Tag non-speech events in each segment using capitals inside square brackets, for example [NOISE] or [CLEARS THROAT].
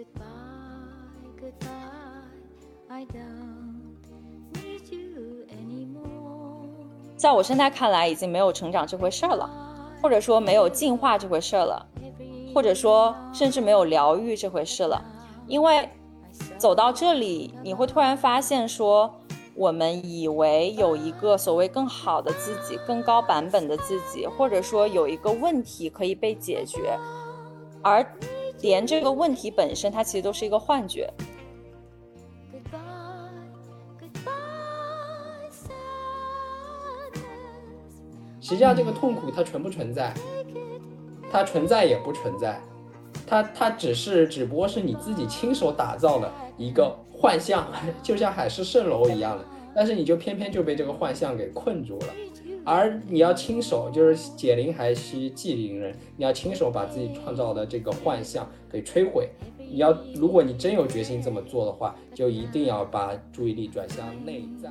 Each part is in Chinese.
Goodbye, goodbye, I don't need you anymore. 在我现在看来，已经没有成长这回事了，或者说没有进化这回事了，或者说甚至没有疗愈这回事了。因为走到这里，你会突然发现说，我们以为有一个所谓更好的自己、更高版本的自己，或者说有一个问题可以被解决，而连这个问题本身，它其实都是一个幻觉。Goodbye, goodbye, 实际上这个痛苦它存不存在？它存在也不存在，它它只是只不过是你自己亲手打造的一个幻象，[LAUGHS] 就像海市蜃楼一样的，但是你就偏偏就被这个幻象给困住了。而你要亲手，就是解铃还须系铃人，你要亲手把自己创造的这个幻象给摧毁。你要，如果你真有决心这么做的话，就一定要把注意力转向内在。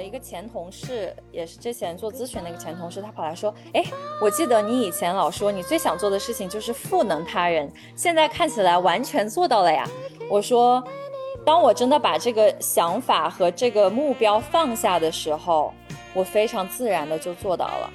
的一个前同事，也是之前做咨询的一个前同事，他跑来说：“哎，我记得你以前老说你最想做的事情就是赋能他人，现在看起来完全做到了呀。”我说：“当我真的把这个想法和这个目标放下的时候，我非常自然的就做到了。”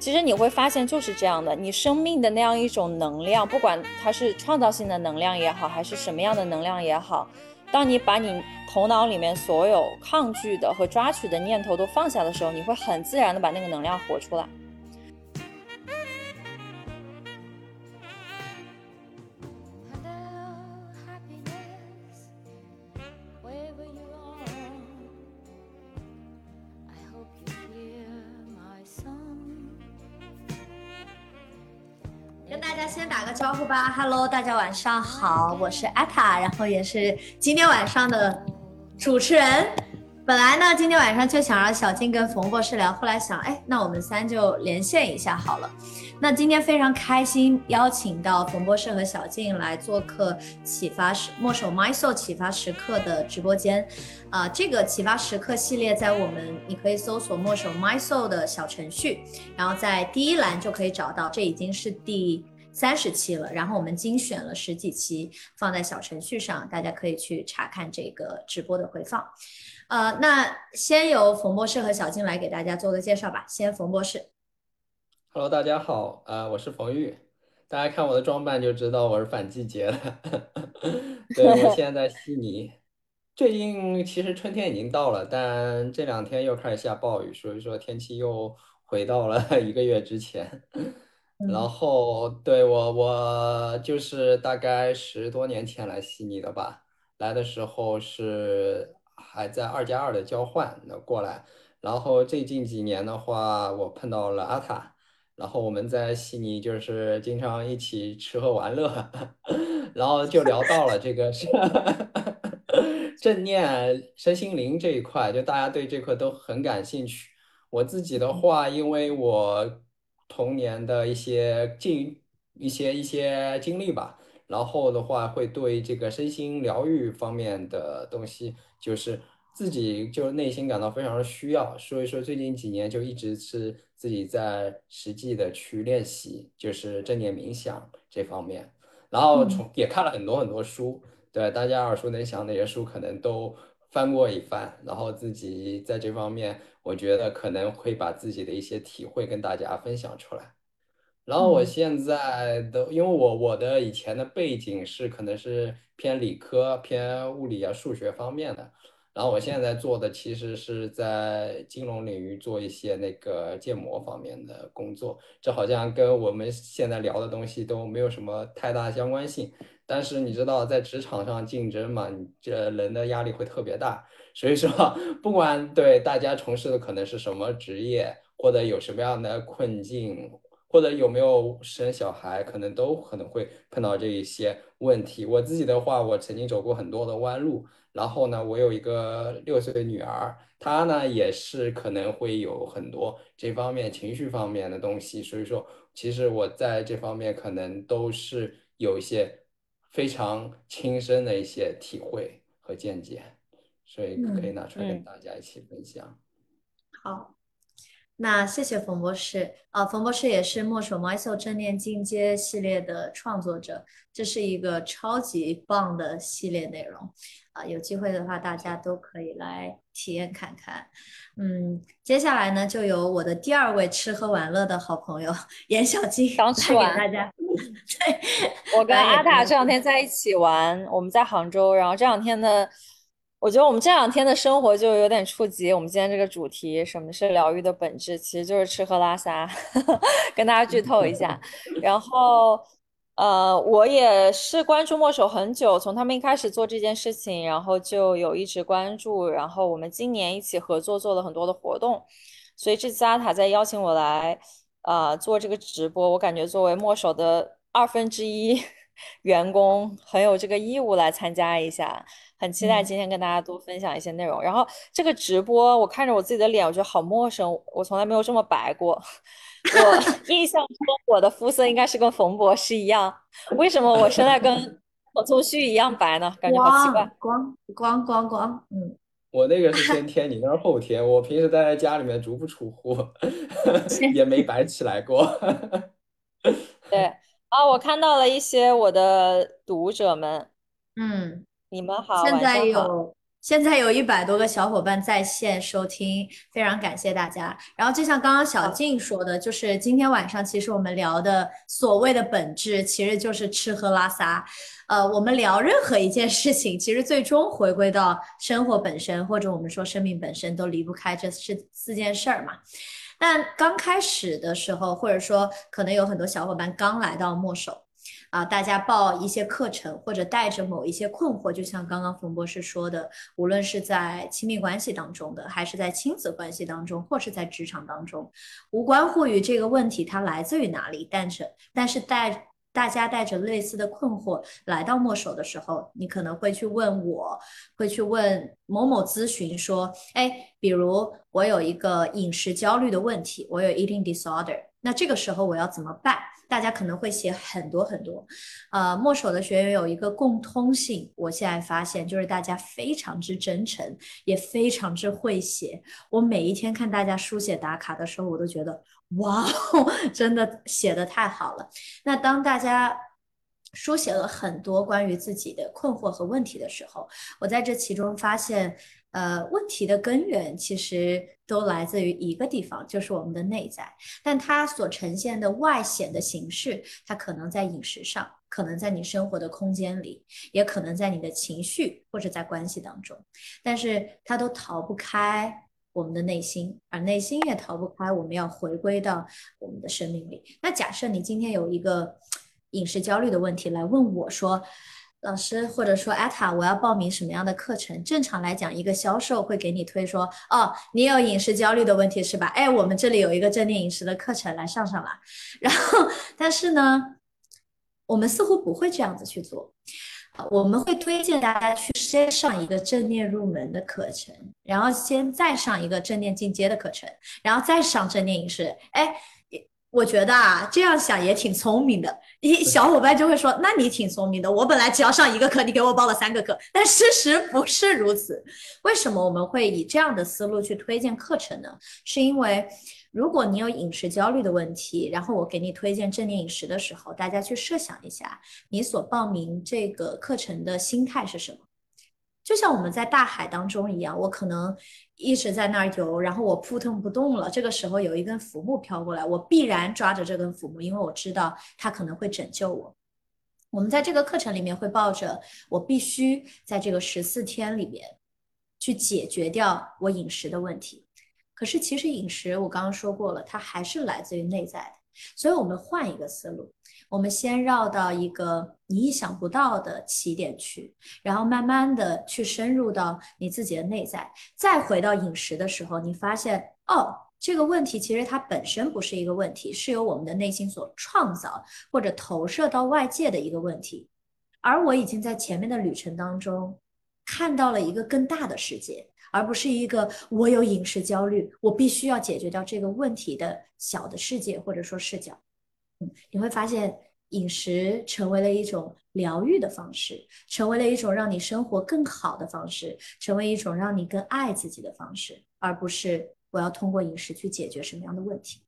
其实你会发现就是这样的，你生命的那样一种能量，不管它是创造性的能量也好，还是什么样的能量也好，当你把你头脑里面所有抗拒的和抓取的念头都放下的时候，你会很自然的把那个能量活出来。大家先打个招呼吧，Hello，大家晚上好，我是艾塔，然后也是今天晚上的主持人。本来呢，今天晚上就想让小静跟冯博士聊，后来想，哎，那我们三就连线一下好了。那今天非常开心，邀请到冯博士和小静来做客启发时墨守 My Soul 启发时刻的直播间。啊、这个启发时刻系列在我们你可以搜索墨守 My Soul 的小程序，然后在第一栏就可以找到，这已经是第三十期了。然后我们精选了十几期放在小程序上，大家可以去查看这个直播的回放。呃，那先由冯博士和小静来给大家做个介绍吧。先冯博士，Hello，大家好，啊、我是冯玉。大家看我的装扮就知道我是反季节的。[LAUGHS] 对，我现在在悉尼。最近其实春天已经到了，但这两天又开始下暴雨，所以说天气又回到了 [LAUGHS] 一个月之前。然后，对，我我就是大概十多年前来悉尼的吧，来的时候是还在二加二的交换那过来，然后最近几年的话，我碰到了阿塔，然后我们在悉尼就是经常一起吃喝玩乐，[LAUGHS] 然后就聊到了这个是 [LAUGHS] 正念身心灵这一块，就大家对这块都很感兴趣。我自己的话，因为我童年的一些经一些一些经历吧，然后的话会对这个身心疗愈方面的东西，就是自己就内心感到非常的需要，所以说最近几年就一直是自己在实际的去练习，就是正念冥想这方面，然后从也看了很多很多书，对，大家耳熟能详那些书可能都翻过一番，然后自己在这方面，我觉得可能会把自己的一些体会跟大家分享出来。然后我嗯现在的，因为我我的以前的背景是可能是偏理科、偏物理啊、数学方面的，然后我现在做的其实是在金融领域做一些那个建模方面的工作，这好像跟我们现在聊的东西都没有什么太大相关性。但是你知道，在职场上竞争嘛，你这人的压力会特别大，所以说不管对大家从事的可能是什么职业，或者有什么样的困境。或者有没有生小孩，可能都可能会碰到这一些问题。我自己的话，我曾经走过很多的弯路，然后呢，我有一个六岁的女儿，她呢也是可能会有很多这方面情绪方面的东西，所以说，其实我在这方面可能都是有一些非常亲身的一些体会和见解，所以可以拿出来跟大家一起分享。好，那谢谢冯博士啊，冯博士也是墨守 MySoul 正念进阶系列的创作者，这是一个超级棒的系列内容啊，有机会的话大家都可以来体验看看。嗯，接下来呢，就由我的第二位吃喝玩乐的好朋友严小金刚吃完大家。对，我跟阿塔这两天在一起玩，我们在杭州，然后这两天的。我觉得我们这两天的生活就有点触及我们今天这个主题，什么是疗愈的本质？其实就是吃喝拉撒，[LAUGHS] 跟大家剧透一下。[LAUGHS] 然后，呃，我也是关注墨守很久，从他们一开始做这件事情，然后就有一直关注。然后我们今年一起合作做了很多的活动，所以这次阿塔在邀请我来，呃，做这个直播，我感觉作为墨守的二分之一 [LAUGHS] 员工，很有这个义务来参加一下。很期待今天跟大家多分享一些内容。然后这个直播，我看着我自己的脸，我觉得好陌生，我从来没有这么白过。我 [LAUGHS] 印象中我的肤色应该是跟冯博士一样，为什么我现在跟何聪旭一样白呢？感觉好奇怪。光光光光，嗯。[LAUGHS] 我那个是先 [LAUGHS] 天，你那是后天。我平时待在家里面足不出户，也没白起来过。对啊，我看到了一些我的读者们，嗯。你们好，现在有现在有一百多个小伙伴在线收听，非常感谢大家。然后就像刚刚小静说的，就是今天晚上其实我们聊的所谓的本质，其实就是吃喝拉撒。呃，我们聊任何一件事情，其实最终回归到生活本身，或者我们说生命本身，都离不开这四四件事儿嘛。但刚开始的时候，或者说可能有很多小伙伴刚来到墨守。啊，大家报一些课程，或者带着某一些困惑，就像刚刚冯博士说的，无论是在亲密关系当中的，还是在亲子关系当中，或是在职场当中，无关乎于这个问题它来自于哪里，但是但是带大家带着类似的困惑来到墨守的时候，你可能会去问我，会去问某某咨询说，哎，比如我有一个饮食焦虑的问题，我有 eating disorder，那这个时候我要怎么办？大家可能会写很多很多，呃，墨守的学员有一个共通性，我现在发现就是大家非常之真诚，也非常之会写。我每一天看大家书写打卡的时候，我都觉得哇，[LAUGHS] 真的写的太好了。那当大家书写了很多关于自己的困惑和问题的时候，我在这其中发现。呃，问题的根源其实都来自于一个地方，就是我们的内在。但它所呈现的外显的形式，它可能在饮食上，可能在你生活的空间里，也可能在你的情绪或者在关系当中。但是它都逃不开我们的内心，而内心也逃不开我们要回归到我们的生命里。那假设你今天有一个饮食焦虑的问题来问我说。老师，或者说艾塔，我要报名什么样的课程？正常来讲，一个销售会给你推说，哦，你有饮食焦虑的问题是吧？哎，我们这里有一个正念饮食的课程，来上上啦。[LAUGHS] 然后，但是呢，我们似乎不会这样子去做，我们会推荐大家去先上一个正念入门的课程，然后先再上一个正念进阶的课程，然后再上正念饮食。哎。我觉得啊，这样想也挺聪明的。一小伙伴就会说：“那你挺聪明的。”我本来只要上一个课，你给我报了三个课，但事实不是如此。为什么我们会以这样的思路去推荐课程呢？是因为如果你有饮食焦虑的问题，然后我给你推荐正念饮食的时候，大家去设想一下，你所报名这个课程的心态是什么？就像我们在大海当中一样，我可能一直在那儿游，然后我扑腾不动了。这个时候有一根浮木飘过来，我必然抓着这根浮木，因为我知道它可能会拯救我。我们在这个课程里面会抱着我必须在这个十四天里面去解决掉我饮食的问题。可是其实饮食我刚刚说过了，它还是来自于内在的，所以我们换一个思路。我们先绕到一个你意想不到的起点去，然后慢慢的去深入到你自己的内在，再回到饮食的时候，你发现哦，这个问题其实它本身不是一个问题，是由我们的内心所创造或者投射到外界的一个问题，而我已经在前面的旅程当中看到了一个更大的世界，而不是一个我有饮食焦虑，我必须要解决掉这个问题的小的世界或者说视角。你会发现饮食成为了一种疗愈的方式，成为了一种让你生活更好的方式，成为一种让你更爱自己的方式，而不是我要通过饮食去解决什么样的问题。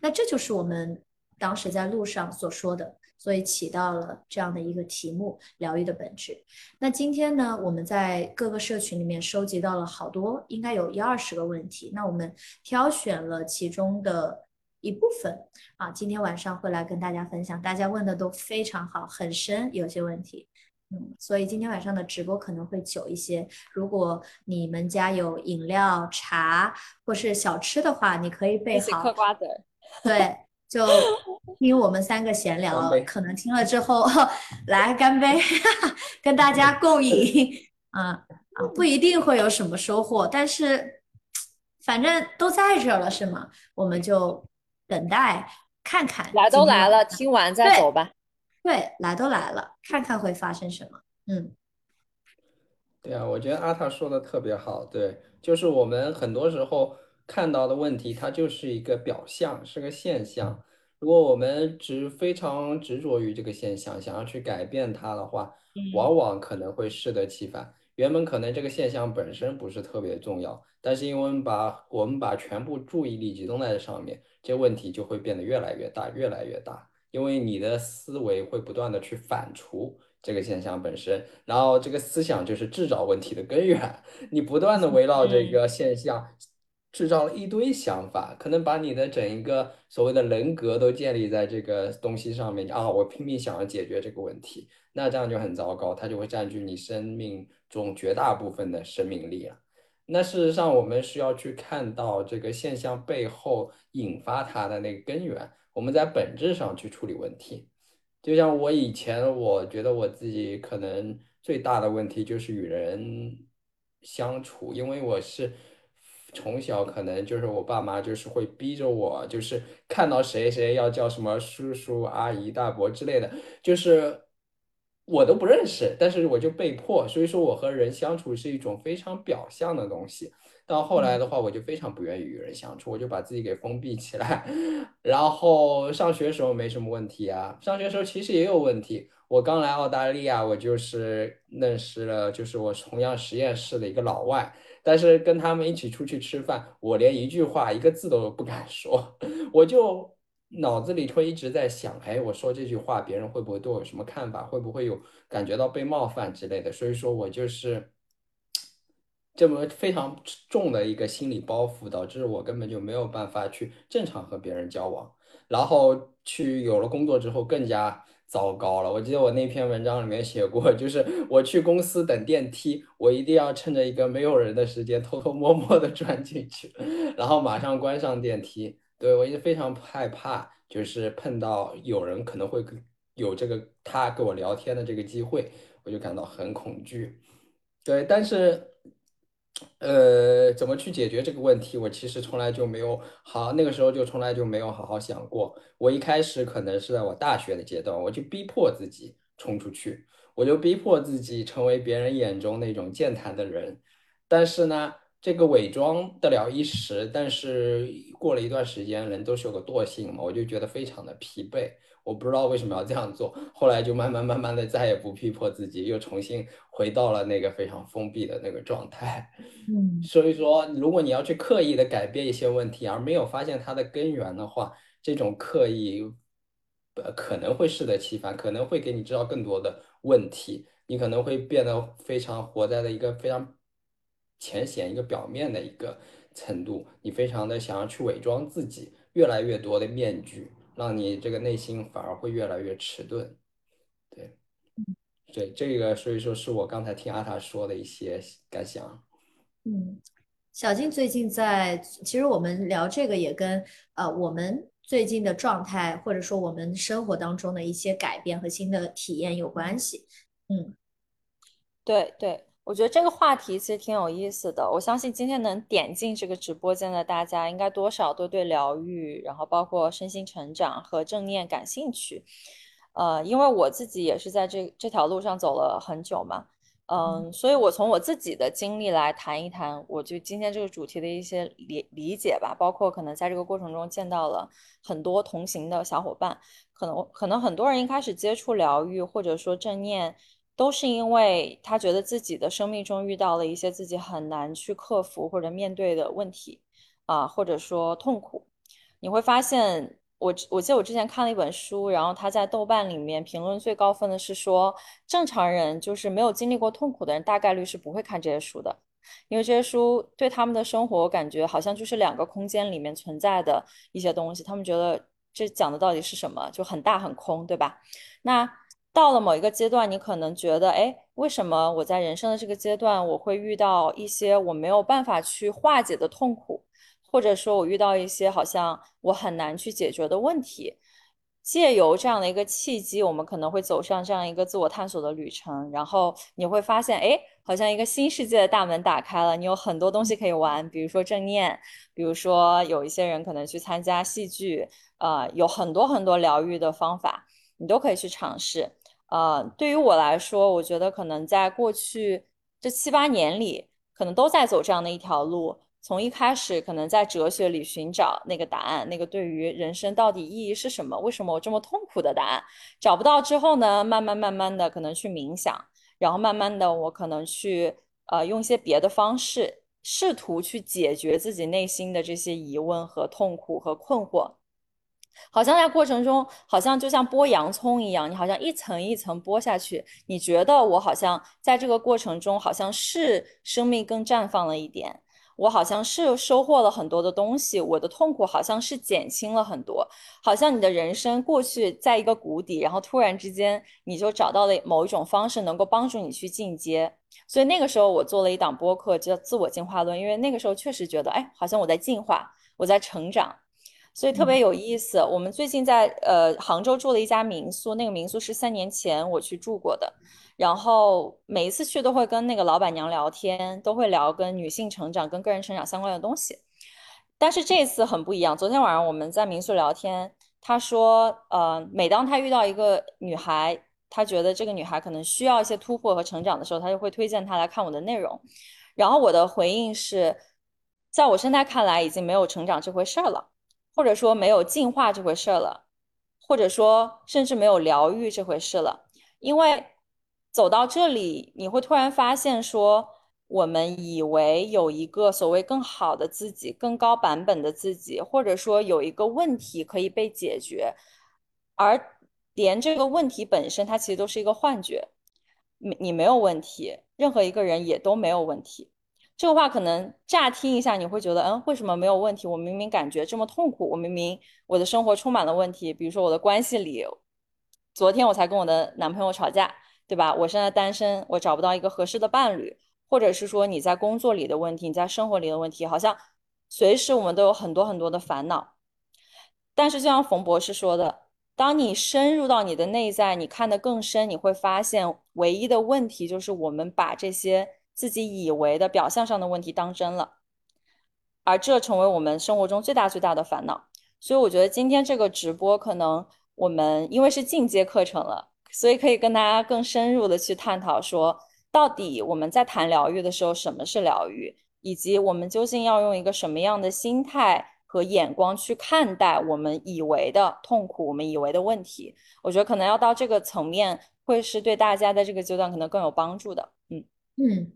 那这就是我们当时在路上所说的，所以起到了这样的一个题目——疗愈的本质。那今天呢，我们在各个社群里面收集到了好多，应该有一二十个问题。那我们挑选了其中的。一部分啊，今天晚上会来跟大家分享，大家问的都非常好，很深，有些问题，嗯，所以今天晚上的直播可能会久一些。如果你们家有饮料、茶或是小吃的话，你可以备好。嗑瓜子。对，就 [LAUGHS] 听我们三个闲聊，可能听了之后 [LAUGHS] 来干杯，[LAUGHS] 跟大家共饮，啊啊，不一定会有什么收获，但是反正都在这了，是吗？我们就。等待看看，来都来了，听完再走吧。对，来都来了，看看会发生什么。嗯，对啊，我觉得阿塔说的特别好。对，就是我们很多时候看到的问题，它就是一个表象，是个现象。如果我们执非常执着于这个现象，想要去改变它的话，往往可能会适得其反。原本可能这个现象本身不是特别重要，但是因为我们把我们把全部注意力集中在这上面。这问题就会变得越来越大，越来越大，因为你的思维会不断的去反刍这个现象本身，然后这个思想就是制造问题的根源。你不断的围绕这个现象，制造了一堆想法，可能把你的整一个所谓的人格都建立在这个东西上面啊！我拼命想要解决这个问题，那这样就很糟糕，它就会占据你生命中绝大部分的生命力了。那事实上，我们需要去看到这个现象背后引发它的那个根源，我们在本质上去处理问题。就像我以前，我觉得我自己可能最大的问题就是与人相处，因为我是从小可能就是我爸妈就是会逼着我，就是看到谁谁要叫什么叔叔阿姨大伯之类的，就是。我都不认识，但是我就被迫，所以说我和人相处是一种非常表象的东西。到后来的话，我就非常不愿意与人相处，我就把自己给封闭起来。[LAUGHS] 然后上学时候没什么问题啊，上学时候其实也有问题。我刚来澳大利亚，我就是认识了，就是我同样实验室的一个老外，但是跟他们一起出去吃饭，我连一句话、一个字都不敢说，[LAUGHS] 我就。脑子里会一直在想，哎，我说这句话，别人会不会对我有什么看法？会不会有感觉到被冒犯之类的？所以说我就是这么非常重的一个心理包袱，导致我根本就没有办法去正常和别人交往。然后去有了工作之后更加糟糕了。我记得我那篇文章里面写过，就是我去公司等电梯，我一定要趁着一个没有人的时间，偷偷摸摸的 [LAUGHS] 钻进去，然后马上关上电梯。对我一直非常害怕，就是碰到有人可能会有这个他跟我聊天的这个机会，我就感到很恐惧。对，但是，呃，怎么去解决这个问题，我其实从来就没有好，那个时候就从来就没有好好想过。我一开始可能是在我大学的阶段，我就逼迫自己冲出去，我就逼迫自己成为别人眼中那种健谈的人，但是呢。这个伪装得了一时，但是过了一段时间，人都是有个惰性嘛，我就觉得非常的疲惫。我不知道为什么要这样做，后来就慢慢慢慢的再也不逼迫自己，又重新回到了那个非常封闭的那个状态。嗯，[LAUGHS] 所以说，如果你要去刻意的改变一些问题，而没有发现它的根源的话，这种刻意，呃，可能会适得其反，可能会给你制造更多的问题，你可能会变得非常活在了一个非常。浅显一个表面的一个程度，你非常的想要去伪装自己，越来越多的面具，让你这个内心反而会越来越迟钝。对，对，这个所以说是我刚才听阿塔说的一些感想。嗯，小静最近在，其实我们聊这个也跟呃我们最近的状态，或者说我们生活当中的一些改变和新的体验有关系。嗯，对对。我觉得这个话题其实挺有意思的。我相信今天能点进这个直播间的大家，应该多少都对疗愈，然后包括身心成长和正念感兴趣。呃，因为我自己也是在这这条路上走了很久嘛。嗯，所以我从我自己的经历来谈一谈，我就今天这个主题的一些理理解吧，包括可能在这个过程中见到了很多同行的小伙伴，可能可能很多人一开始接触疗愈或者说正念，都是因为他觉得自己的生命中遇到了一些自己很难去克服或者面对的问题，啊，或者说痛苦，你会发现。我我记得我之前看了一本书，然后他在豆瓣里面评论最高分的是说，正常人就是没有经历过痛苦的人，大概率是不会看这些书的，因为这些书对他们的生活感觉好像就是两个空间里面存在的一些东西，他们觉得这讲的到底是什么，就很大很空，对吧？那到了某一个阶段，你可能觉得，哎，为什么我在人生的这个阶段，我会遇到一些我没有办法去化解的痛苦？或者说，我遇到一些好像我很难去解决的问题，借由这样的一个契机，我们可能会走上这样一个自我探索的旅程。然后你会发现，哎，好像一个新世界的大门打开了，你有很多东西可以玩，比如说正念，比如说有一些人可能去参加戏剧，呃，有很多很多疗愈的方法，你都可以去尝试。呃，对于我来说，我觉得可能在过去这七八年里，可能都在走这样的一条路。从一开始，可能在哲学里寻找那个答案，那个对于人生到底意义是什么？为什么我这么痛苦的答案找不到之后呢？慢慢慢慢的，可能去冥想，然后慢慢的，我可能去呃用一些别的方式，试图去解决自己内心的这些疑问和痛苦和困惑。好像在过程中，好像就像剥洋葱一样，你好像一层一层剥下去，你觉得我好像在这个过程中，好像是生命更绽放了一点。我好像是收获了很多的东西，我的痛苦好像是减轻了很多，好像你的人生过去在一个谷底，然后突然之间你就找到了某一种方式能够帮助你去进阶。所以那个时候我做了一档播客叫《自我进化论》，因为那个时候确实觉得，哎，好像我在进化，我在成长，所以特别有意思。我们最近在呃杭州住了一家民宿，那个民宿是三年前我去住过的。然后每一次去都会跟那个老板娘聊天，都会聊跟女性成长、跟个人成长相关的东西。但是这次很不一样。昨天晚上我们在民宿聊天，他说，呃，每当他遇到一个女孩，他觉得这个女孩可能需要一些突破和成长的时候，他就会推荐她来看我的内容。然后我的回应是，在我现在看来，已经没有成长这回事儿了，或者说没有进化这回事了，或者说甚至没有疗愈这回事了，因为。走到这里，你会突然发现，说我们以为有一个所谓更好的自己、更高版本的自己，或者说有一个问题可以被解决，而连这个问题本身，它其实都是一个幻觉。你你没有问题，任何一个人也都没有问题。这个话可能乍听一下，你会觉得，嗯，为什么没有问题？我明明感觉这么痛苦，我明明我的生活充满了问题，比如说我的关系里，昨天我才跟我的男朋友吵架。对吧？我现在单身，我找不到一个合适的伴侣，或者是说你在工作里的问题，你在生活里的问题，好像随时我们都有很多很多的烦恼。但是就像冯博士说的，当你深入到你的内在，你看得更深，你会发现唯一的问题就是我们把这些自己以为的表象上的问题当真了，而这成为我们生活中最大最大的烦恼。所以我觉得今天这个直播，可能我们因为是进阶课程了。所以可以跟大家更深入的去探讨，说到底我们在谈疗愈的时候，什么是疗愈，以及我们究竟要用一个什么样的心态和眼光去看待我们以为的痛苦，我们以为的问题。我觉得可能要到这个层面，会是对大家在这个阶段可能更有帮助的。嗯嗯，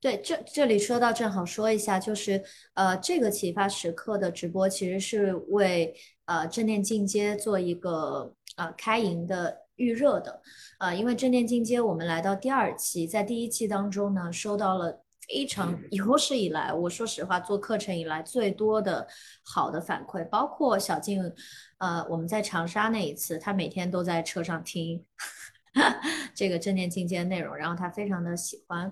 对，这这里说到正好说一下，就是呃，这个启发时刻的直播其实是为呃正念进阶做一个呃开营的。预热的，啊，因为正念进阶，我们来到第二期，在第一期当中呢，收到了非常有史以来，我说实话，做课程以来最多的好的反馈，包括小静，呃，我们在长沙那一次，她每天都在车上听 [LAUGHS] 这个正念进阶内容，然后他非常的喜欢，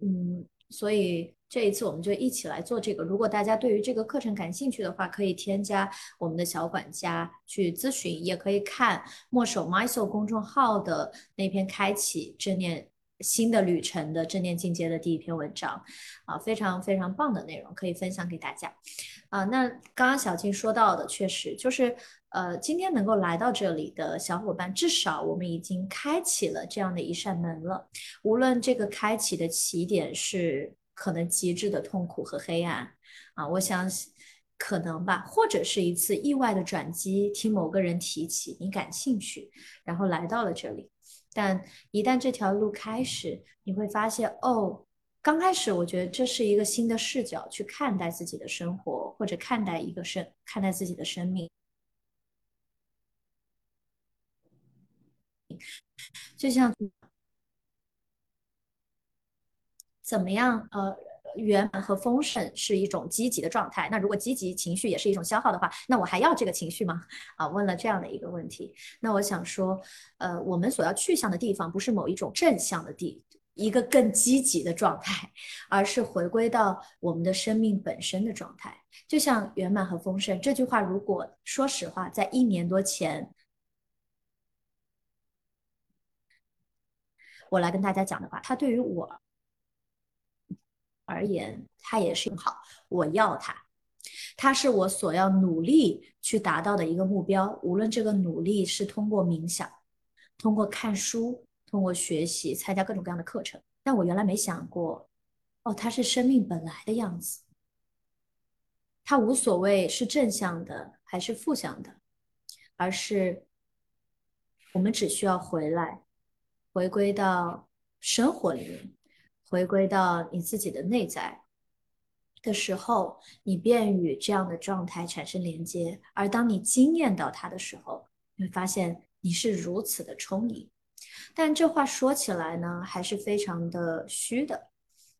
嗯，所以。这一次我们就一起来做这个。如果大家对于这个课程感兴趣的话，可以添加我们的小管家去咨询，也可以看墨守 MySoul 公众号的那篇开启正念新的旅程的正念进阶的第一篇文章，啊，非常非常棒的内容，可以分享给大家。啊，那刚刚小静说到的，确实就是呃，今天能够来到这里的小伙伴，至少我们已经开启了这样的一扇门了。无论这个开启的起点是可能极致的痛苦和黑暗啊，我想可能吧，或者是一次意外的转机，听某个人提起你感兴趣，然后来到了这里。但一旦这条路开始，你会发现，哦，刚开始我觉得这是一个新的视角去看待自己的生活，或者看待一个生，看待自己的生命。就像怎么样，呃，圆满和丰盛是一种积极的状态。那如果积极情绪也是一种消耗的话，那我还要这个情绪吗？啊，问了这样的一个问题。那我想说，呃，我们所要去向的地方不是某一种正向的地，一个更积极的状态，而是回归到我们的生命本身的状态。就像圆满和丰盛这句话，如果说实话，在一年多前。我来跟大家讲的话，它对于我而言，它也是好。我要它，它是我所要努力去达到的一个目标。无论这个努力是通过冥想、通过看书、通过学习、参加各种各样的课程，但我原来没想过，哦，它是生命本来的样子。它无所谓是正向的还是负向的，而是我们只需要回来。回归到生活里面，回归到你自己的内在的时候，你便与这样的状态产生连接。而当你惊艳到它的时候，你会发现你是如此的充盈。但这话说起来呢，还是非常的虚的。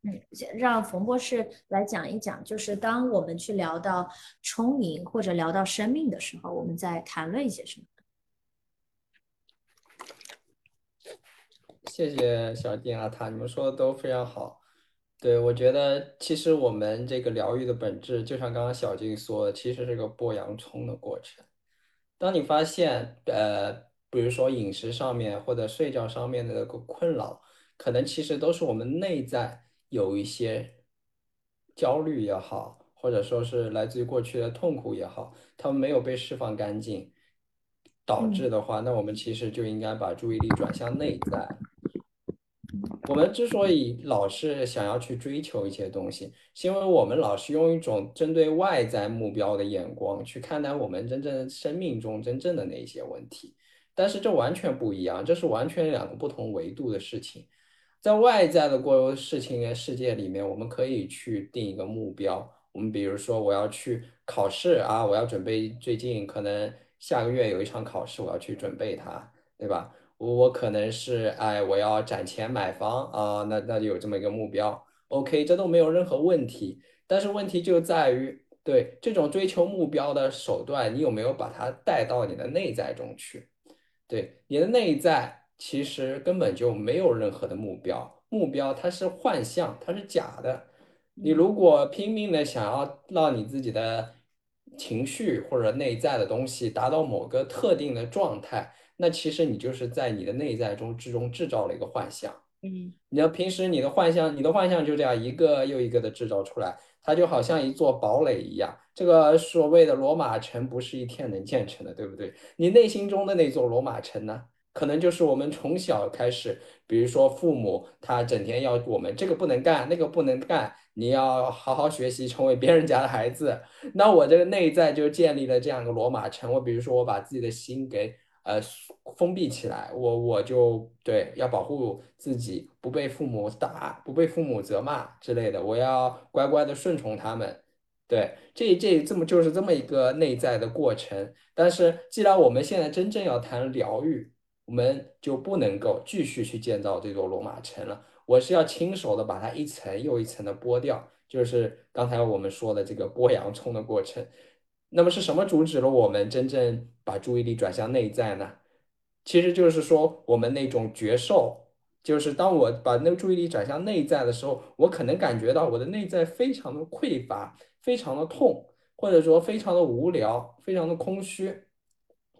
嗯，让冯博士来讲一讲，就是当我们去聊到充盈或者聊到生命的时候，我们在谈论一些什么？谢谢小静阿塔，你们说的都非常好。对，我觉得其实我们这个疗愈的本质，就像刚刚小静说的，其实是个剥洋葱的过程。当你发现，呃，比如说饮食上面或者睡觉上面的那个困扰，可能其实都是我们内在有一些焦虑也好，或者说是来自于过去的痛苦也好，它们没有被释放干净，导致的话，那我们其实就应该把注意力转向内在。我们之所以老是想要去追求一些东西，是因为我们老是用一种针对外在目标的眼光去看待我们真正生命中真正的那些问题。但是这完全不一样，这是完全两个不同维度的事情。在外在的过事情世界里面，我们可以去定一个目标。我们比如说，我要去考试啊，我要准备最近可能下个月有一场考试，我要去准备它，对吧？我可能是哎，我要攒钱买房啊，那那就有这么一个目标，OK，这都没有任何问题。但是问题就在于，对这种追求目标的手段，你有没有把它带到你的内在中去？对，你的内在其实根本就没有任何的目标，目标它是幻象，它是假的。你如果拼命的想要让你自己的情绪或者内在的东西达到某个特定的状态。那其实你就是在你的内在中之中制造了一个幻象，嗯，你要平时你的幻象，你的幻象就这样一个又一个的制造出来，它就好像一座堡垒一样。这个所谓的罗马城不是一天能建成的，对不对？你内心中的那座罗马城呢，可能就是我们从小开始，比如说父母他整天要我们这个不能干，那个不能干，你要好好学习，成为别人家的孩子。那我这个内在就建立了这样一个罗马城。我比如说我把自己的心给。呃，封闭起来，我我就对要保护自己，不被父母打，不被父母责骂之类的，我要乖乖的顺从他们。对，这这这么就是这么一个内在的过程。但是，既然我们现在真正要谈疗愈，我们就不能够继续去建造这座罗马城了。我是要亲手的把它一层又一层的剥掉，就是刚才我们说的这个剥洋葱的过程。那么是什么阻止了我们真正把注意力转向内在呢？其实就是说，我们那种觉受，就是当我把那个注意力转向内在的时候，我可能感觉到我的内在非常的匮乏，非常的痛，或者说非常的无聊，非常的空虚，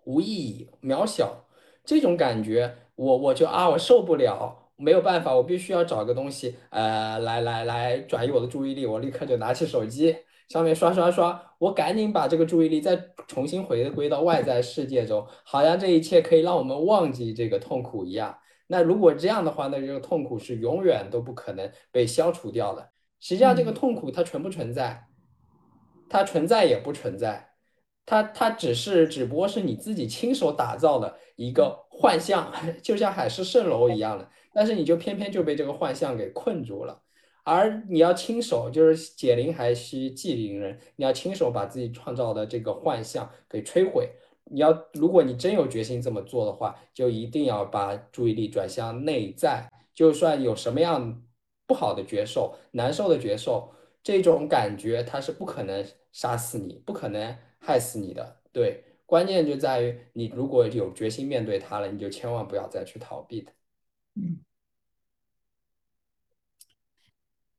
无意义，渺小。这种感觉，我我就啊，我受不了，没有办法，我必须要找个东西，呃，来来来转移我的注意力。我立刻就拿起手机。上面刷刷刷，我赶紧把这个注意力再重新回归到外在世界中，好像这一切可以让我们忘记这个痛苦一样。那如果这样的话，那这个痛苦是永远都不可能被消除掉的。实际上，这个痛苦它存不存在？它存在也不存在，它它只是只不过是你自己亲手打造的一个幻象，[LAUGHS] 就像海市蜃楼一样的。但是你就偏偏就被这个幻象给困住了。而你要亲手，就是解铃还须系铃人，你要亲手把自己创造的这个幻象给摧毁。你要，如果你真有决心这么做的话，就一定要把注意力转向内在。就算有什么样不好的觉受、难受的觉受，这种感觉它是不可能杀死你，不可能害死你的。对，关键就在于你如果有决心面对它了，你就千万不要再去逃避它。嗯。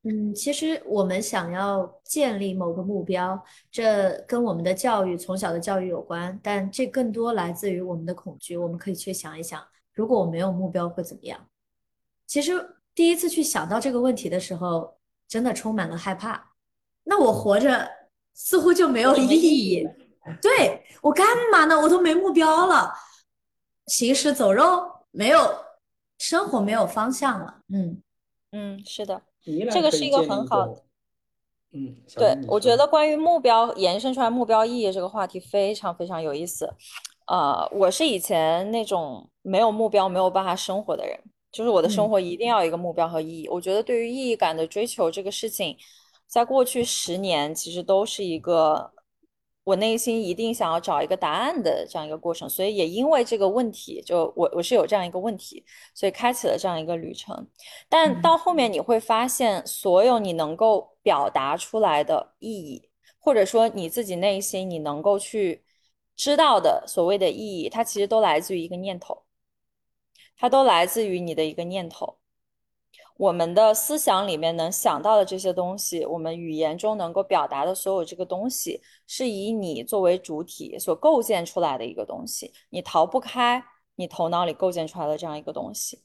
嗯，其实我们想要建立某个目标，这跟我们的教育从小的教育有关，但这更多来自于我们的恐惧。我们可以去想一想，如果我没有目标会怎么样？其实第一次去想到这个问题的时候，真的充满了害怕。那我活着似乎就没有意义，对我干嘛呢？我都没目标了，行尸走肉，没有生活，没有方向了。嗯嗯，是的。这个是一个很好的，嗯，对，我觉得关于目标延伸出来目标意义这个话题非常非常有意思。呃，我是以前那种没有目标没有办法生活的人，就是我的生活一定要有一个目标和意义。我觉得对于意义感的追求这个事情，在过去十年其实都是一个。我内心一定想要找一个答案的这样一个过程，所以也因为这个问题，就我我是有这样一个问题，所以开启了这样一个旅程。但到后面你会发现，所有你能够表达出来的意义，或者说你自己内心你能够去知道的所谓的意义，它其实都来自于一个念头，它都来自于你的一个念头。我们的思想里面能想到的这些东西，我们语言中能够表达的所有这个东西，是以你作为主体所构建出来的一个东西，你逃不开你头脑里构建出来的这样一个东西。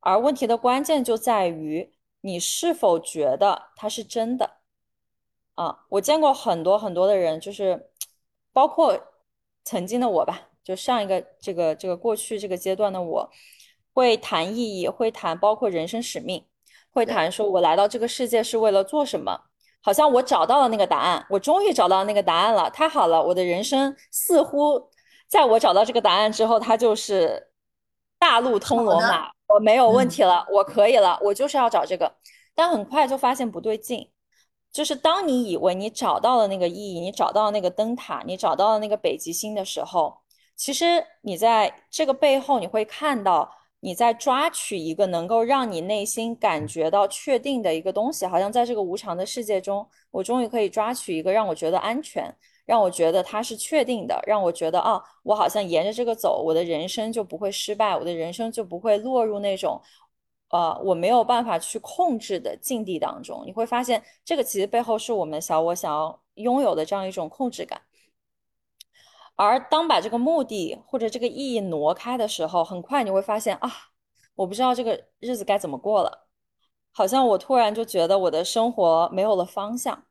而问题的关键就在于你是否觉得它是真的。啊，我见过很多很多的人，就是包括曾经的我吧，就上一个这个这个过去这个阶段的我。会谈意义，会谈包括人生使命，会谈说我来到这个世界是为了做什么？好像我找到了那个答案，我终于找到那个答案了，太好了！我的人生似乎在我找到这个答案之后，它就是大路通罗马，我没有问题了，我可以了，我就是要找这个。但很快就发现不对劲，就是当你以为你找到了那个意义，你找到了那个灯塔，你找到了那个北极星的时候，其实你在这个背后你会看到。你在抓取一个能够让你内心感觉到确定的一个东西，好像在这个无常的世界中，我终于可以抓取一个让我觉得安全，让我觉得它是确定的，让我觉得啊，我好像沿着这个走，我的人生就不会失败，我的人生就不会落入那种，呃，我没有办法去控制的境地当中。你会发现，这个其实背后是我们小我想要拥有的这样一种控制感。而当把这个目的或者这个意义挪开的时候，很快你会发现啊，我不知道这个日子该怎么过了，好像我突然就觉得我的生活没有了方向。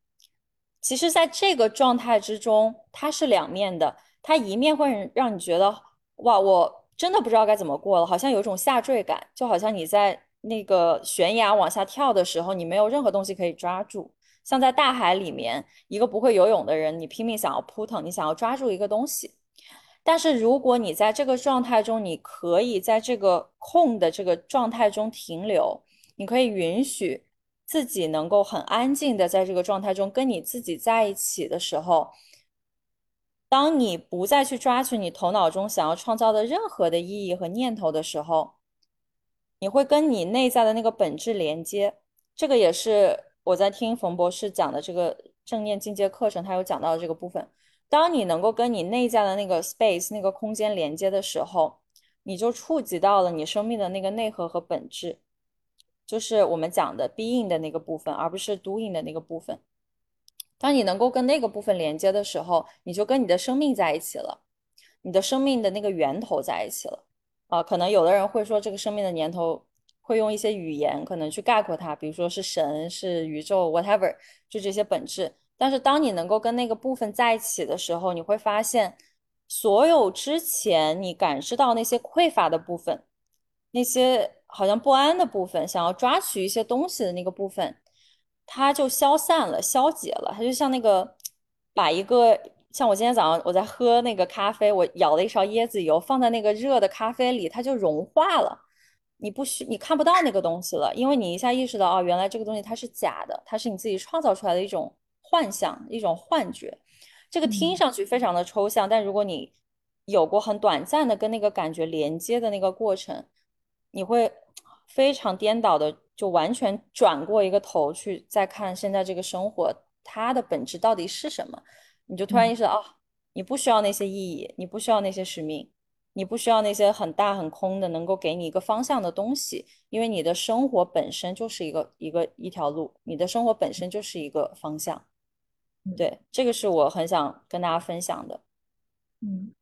其实，在这个状态之中，它是两面的，它一面会让你觉得哇，我真的不知道该怎么过了，好像有种下坠感，就好像你在那个悬崖往下跳的时候，你没有任何东西可以抓住。像在大海里面，一个不会游泳的人，你拼命想要扑腾，你想要抓住一个东西。但是如果你在这个状态中，你可以在这个空的这个状态中停留，你可以允许自己能够很安静的在这个状态中跟你自己在一起的时候，当你不再去抓取你头脑中想要创造的任何的意义和念头的时候，你会跟你内在的那个本质连接。这个也是。我在听冯博士讲的这个正念进阶课程，他有讲到这个部分。当你能够跟你内在的那个 space 那个空间连接的时候，你就触及到了你生命的那个内核和本质，就是我们讲的 being 的那个部分，而不是 doing 的那个部分。当你能够跟那个部分连接的时候，你就跟你的生命在一起了，你的生命的那个源头在一起了。啊，可能有的人会说这个生命的源头。会用一些语言可能去概括它，比如说是神、是宇宙，whatever，就这些本质。但是当你能够跟那个部分在一起的时候，你会发现，所有之前你感知到那些匮乏的部分，那些好像不安的部分，想要抓取一些东西的那个部分，它就消散了、消解了。它就像那个把一个，像我今天早上我在喝那个咖啡，我舀了一勺椰子油放在那个热的咖啡里，它就融化了。你不需你看不到那个东西了，因为你一下意识到，哦，原来这个东西它是假的，它是你自己创造出来的一种幻想、一种幻觉。这个听上去非常的抽象，但如果你有过很短暂的跟那个感觉连接的那个过程，你会非常颠倒的，就完全转过一个头去再看现在这个生活，它的本质到底是什么？你就突然意识到，哦，你不需要那些意义，你不需要那些使命。你不需要那些很大很空的能够给你一个方向的东西，因为你的生活本身就是一个一个一条路，你的生活本身就是一个方向。对，这个是我很想跟大家分享的。嗯。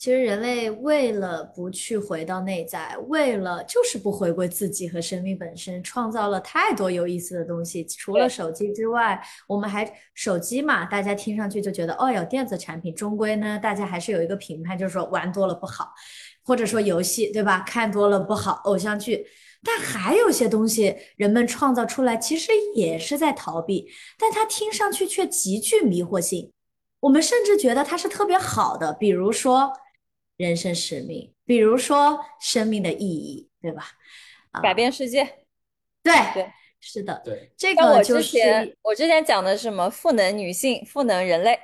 其实人类为了不去回到内在，为了就是不回归自己和生命本身，创造了太多有意思的东西。除了手机之外，我们还手机嘛，大家听上去就觉得哦，有电子产品，终归呢，大家还是有一个评判，就是说玩多了不好，或者说游戏对吧，看多了不好，偶像剧。但还有些东西，人们创造出来其实也是在逃避，但它听上去却极具迷惑性。我们甚至觉得它是特别好的，比如说。人生使命，比如说生命的意义，对吧？改变世界，对对，是的，对。这个我之前我之前讲的是什么赋能女性、赋能人类，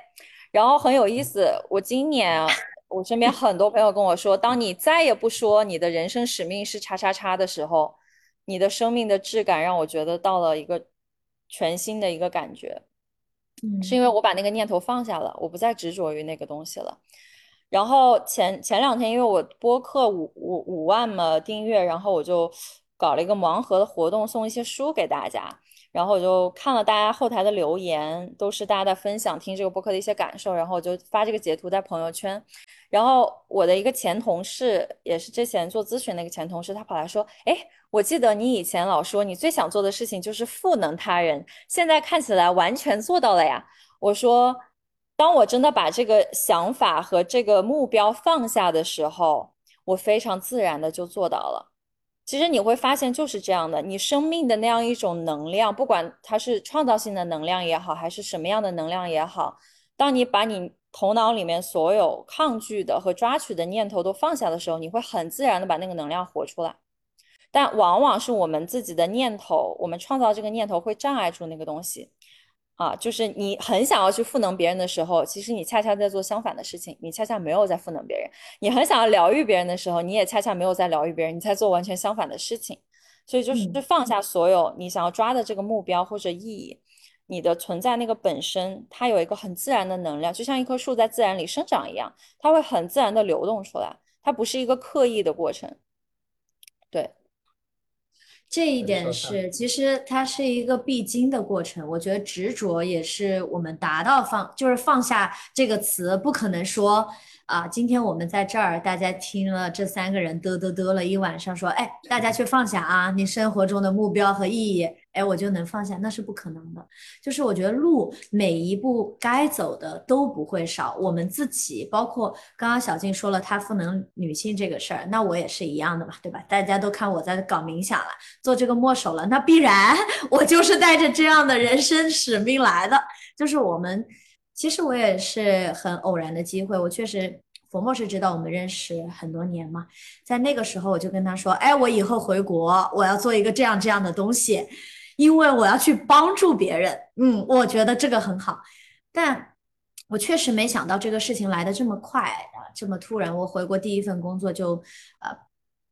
然后很有意思。我今年我身边很多朋友跟我说，当你再也不说你的人生使命是叉叉叉的时候，你的生命的质感让我觉得到了一个全新的一个感觉。嗯，是因为我把那个念头放下了，我不再执着于那个东西了。然后前前两天，因为我播客五五五万嘛订阅，然后我就搞了一个盲盒的活动，送一些书给大家。然后我就看了大家后台的留言，都是大家在分享听这个播客的一些感受，然后我就发这个截图在朋友圈。然后我的一个前同事，也是之前做咨询那个前同事，他跑来说：“哎，我记得你以前老说你最想做的事情就是赋能他人，现在看起来完全做到了呀。”我说。当我真的把这个想法和这个目标放下的时候，我非常自然的就做到了。其实你会发现就是这样的，你生命的那样一种能量，不管它是创造性的能量也好，还是什么样的能量也好，当你把你头脑里面所有抗拒的和抓取的念头都放下的时候，你会很自然的把那个能量活出来。但往往是我们自己的念头，我们创造这个念头会障碍住那个东西。啊，就是你很想要去赋能别人的时候，其实你恰恰在做相反的事情，你恰恰没有在赋能别人。你很想要疗愈别人的时候，你也恰恰没有在疗愈别人，你在做完全相反的事情。所以就是放下所有你想要抓的这个目标或者意义，你的存在那个本身，它有一个很自然的能量，就像一棵树在自然里生长一样，它会很自然的流动出来，它不是一个刻意的过程。对。这一点是，其实它是一个必经的过程。我觉得执着也是我们达到放，就是放下这个词，不可能说。啊，今天我们在这儿，大家听了这三个人嘚嘚嘚了一晚上，说，哎，大家去放下啊，你生活中的目标和意义，哎，我就能放下，那是不可能的。就是我觉得路每一步该走的都不会少，我们自己，包括刚刚小静说了她赋能女性这个事儿，那我也是一样的嘛，对吧？大家都看我在搞冥想了，做这个墨手了，那必然 [LAUGHS] 我就是带着这样的人生使命来的，就是我们。其实我也是很偶然的机会，我确实，冯博士知道我们认识很多年嘛，在那个时候我就跟他说，哎，我以后回国，我要做一个这样这样的东西，因为我要去帮助别人，嗯，我觉得这个很好，但我确实没想到这个事情来的这么快啊，这么突然。我回国第一份工作就，呃，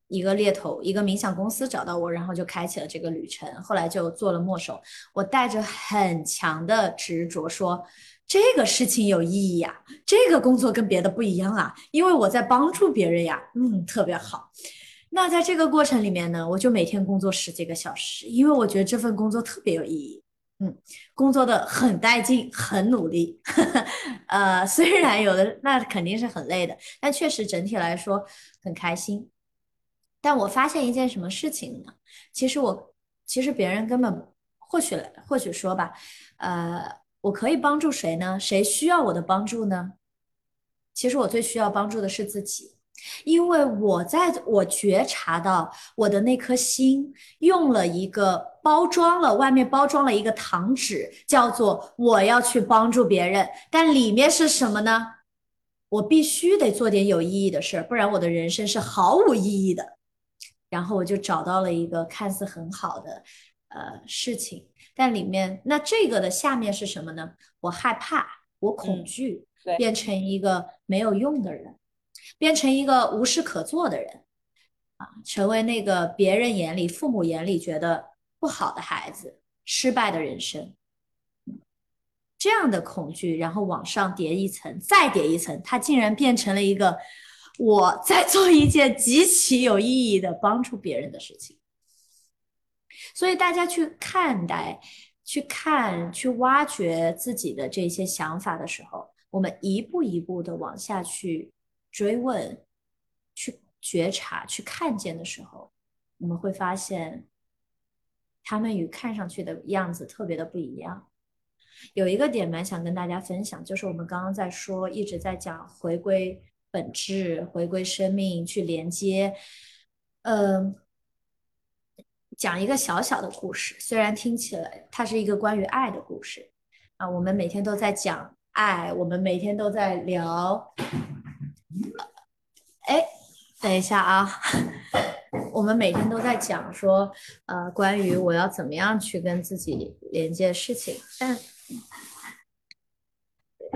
一个猎头，一个冥想公司找到我，然后就开启了这个旅程，后来就做了墨手，我带着很强的执着说。这个事情有意义呀，这个工作跟别的不一样啊，因为我在帮助别人呀，嗯，特别好。那在这个过程里面呢，我就每天工作十几个小时，因为我觉得这份工作特别有意义，嗯，工作的很带劲，很努力。[LAUGHS] 呃，虽然有的那肯定是很累的，但确实整体来说很开心。但我发现一件什么事情呢？其实我，其实别人根本或许或许说吧，呃。我可以帮助谁呢？谁需要我的帮助呢？其实我最需要帮助的是自己，因为我在我觉察到我的那颗心用了一个包装了，外面包装了一个糖纸，叫做我要去帮助别人，但里面是什么呢？我必须得做点有意义的事儿，不然我的人生是毫无意义的。然后我就找到了一个看似很好的呃事情，但里面那这个的下面是什么呢？我害怕，我恐惧，对变成一个没有用的人，变成一个无事可做的人，啊，成为那个别人眼里、父母眼里觉得不好的孩子，失败的人生。这样的恐惧，然后往上叠一层，再叠一层，它竟然变成了一个我在做一件极其有意义的帮助别人的事情。所以大家去看待、去看、去挖掘自己的这些想法的时候，我们一步一步的往下去追问、去觉察、去看见的时候，我们会发现，他们与看上去的样子特别的不一样。有一个点蛮想跟大家分享，就是我们刚刚在说，一直在讲回归本质、回归生命，去连接。嗯、讲一个小小的故事，虽然听起来它是一个关于爱的故事啊，我们每天都在讲爱，我们每天都在聊。哎，等一下啊，[LAUGHS] 我们每天都在讲说，呃，关于我要怎么样去跟自己连接事情，但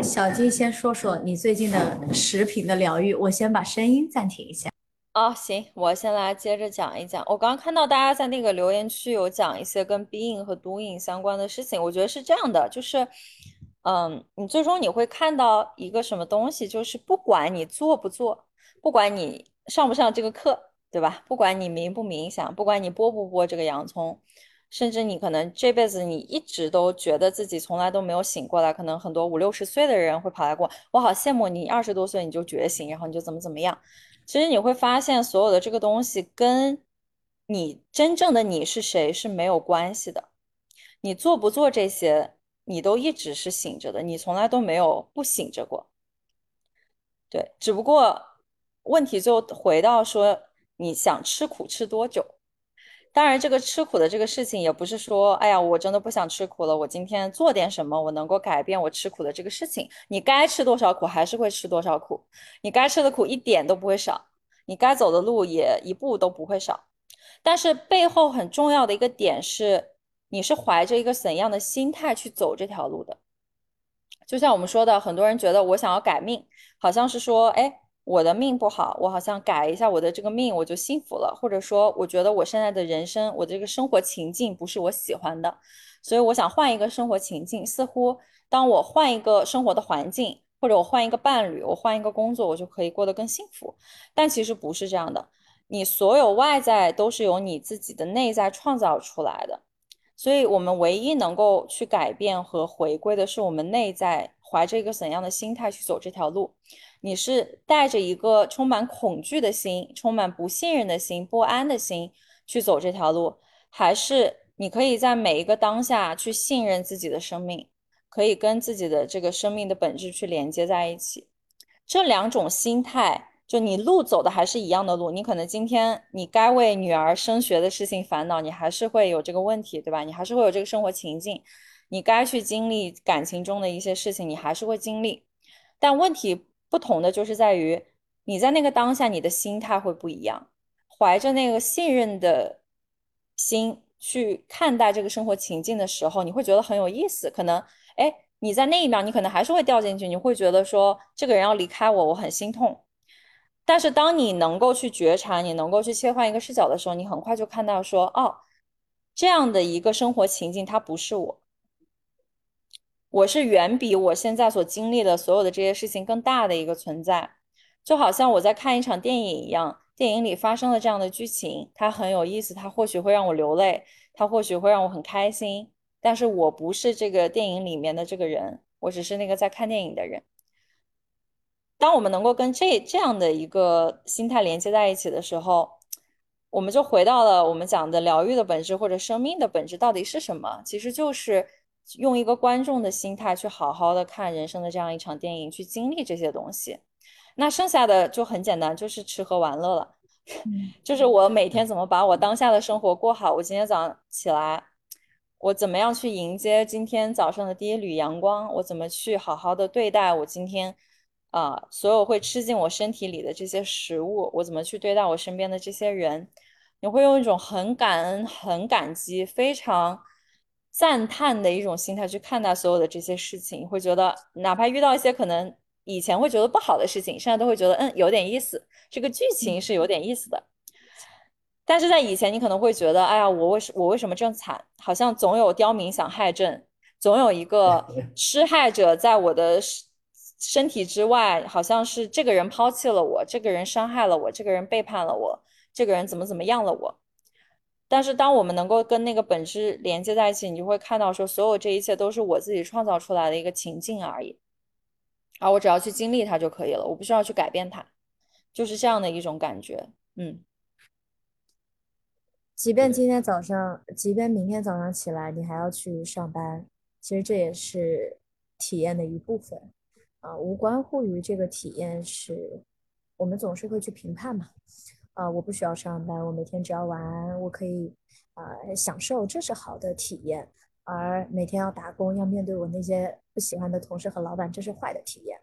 小金先说说你最近的食品的疗愈，我先把声音暂停一下。哦，行，我先来接着讲一讲。我刚刚看到大家在那个留言区有讲一些跟 being 和 doing 相关的事情，我觉得是这样的，就是，嗯，你最终你会看到一个什么东西，就是不管你做不做，不管你上不上这个课，对吧？不管你冥不冥想，不管你剥不剥这个洋葱，甚至你可能这辈子你一直都觉得自己从来都没有醒过来，可能很多五六十岁的人会跑来过，我好羡慕你二十多岁你就觉醒，然后你就怎么怎么样。其实你会发现，所有的这个东西跟你真正的你是谁是没有关系的。你做不做这些，你都一直是醒着的，你从来都没有不醒着过。对，只不过问题就回到说，你想吃苦吃多久？当然，这个吃苦的这个事情也不是说，哎呀，我真的不想吃苦了，我今天做点什么，我能够改变我吃苦的这个事情。你该吃多少苦，还是会吃多少苦，你该吃的苦一点都不会少，你该走的路也一步都不会少。但是背后很重要的一个点是，你是怀着一个怎样的心态去走这条路的？就像我们说的，很多人觉得我想要改命，好像是说，哎。我的命不好，我好像改一下我的这个命，我就幸福了。或者说，我觉得我现在的人生，我的这个生活情境不是我喜欢的，所以我想换一个生活情境。似乎当我换一个生活的环境，或者我换一个伴侣，我换一个工作，我就可以过得更幸福。但其实不是这样的，你所有外在都是由你自己的内在创造出来的。所以，我们唯一能够去改变和回归的是我们内在怀着一个怎样的心态去走这条路。你是带着一个充满恐惧的心、充满不信任的心、不安的心去走这条路，还是你可以在每一个当下去信任自己的生命，可以跟自己的这个生命的本质去连接在一起？这两种心态，就你路走的还是一样的路，你可能今天你该为女儿升学的事情烦恼，你还是会有这个问题，对吧？你还是会有这个生活情境，你该去经历感情中的一些事情，你还是会经历，但问题。不同的就是在于，你在那个当下，你的心态会不一样，怀着那个信任的心去看待这个生活情境的时候，你会觉得很有意思。可能，哎，你在那一秒，你可能还是会掉进去，你会觉得说，这个人要离开我，我很心痛。但是，当你能够去觉察，你能够去切换一个视角的时候，你很快就看到说，哦，这样的一个生活情境，它不是我。我是远比我现在所经历的所有的这些事情更大的一个存在，就好像我在看一场电影一样，电影里发生了这样的剧情，它很有意思，它或许会让我流泪，它或许会让我很开心，但是我不是这个电影里面的这个人，我只是那个在看电影的人。当我们能够跟这这样的一个心态连接在一起的时候，我们就回到了我们讲的疗愈的本质或者生命的本质到底是什么？其实就是。用一个观众的心态去好好的看人生的这样一场电影，去经历这些东西。那剩下的就很简单，就是吃喝玩乐了。[LAUGHS] 就是我每天怎么把我当下的生活过好。我今天早上起来，我怎么样去迎接今天早上的第一缕阳光？我怎么去好好的对待我今天啊、所有会吃进我身体里的这些食物？我怎么去对待我身边的这些人？你会用一种很感恩、很感激、非常赞叹的一种心态去看待所有的这些事情。你会觉得，哪怕遇到一些可能以前会觉得不好的事情，现在都会觉得，嗯，有点意思，这个剧情是有点意思的。但是在以前，你可能会觉得，哎呀，我为什我为什么这么惨？好像总有刁民想害朕，总有一个 [LAUGHS] 施害者在我的身身体之外，好像是这个人抛弃了我，这个人伤害了我，这个人背叛了我，这个人怎么怎么样了我。但是当我们能够跟那个本质连接在一起，你就会看到说，所有这一切都是我自己创造出来的一个情境而已，而我只要去经历它就可以了，我不需要去改变它，就是这样的一种感觉。嗯。即便今天早上，即便明天早上起来你还要去上班，其实这也是体验的一部分啊，无关乎于这个体验是，我们总是会去评判嘛，啊，我不需要上班，我每天只要玩，我可以啊享受，这是好的体验，而每天要打工，要面对我那些不喜欢的同事和老板，这是坏的体验。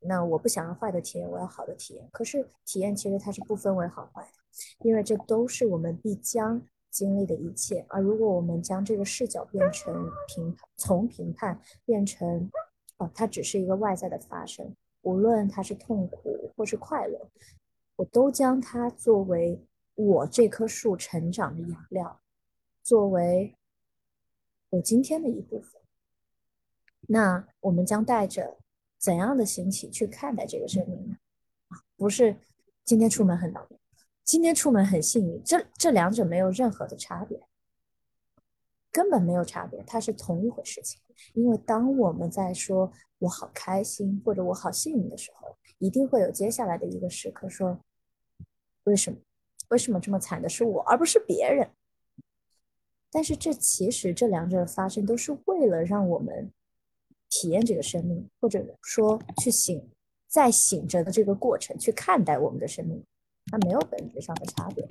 那我不想要坏的体验，我要好的体验。可是体验其实它是不分为好坏的，因为这都是我们必将经历的一切。而如果我们将这个视角变成评判，从评判变成，它只是一个外在的发生，无论它是痛苦或是快乐，我都将它作为我这棵树成长的养料，作为我今天的一部分。那我们将带着。怎样的心情去看待这个生命呢？啊，不是今天出门很倒霉，今天出门很幸运，这这两者没有任何的差别，根本没有差别，它是同一回事情。因为当我们在说“我好开心”或者“我好幸运”的时候，一定会有接下来的一个时刻说：“为什么？为什么这么惨的是我，而不是别人？”但是这其实这两者的发生都是为了让我们。体验这个生命，或者说去醒，在醒着的这个过程去看待我们的生命，它没有本质上的差别。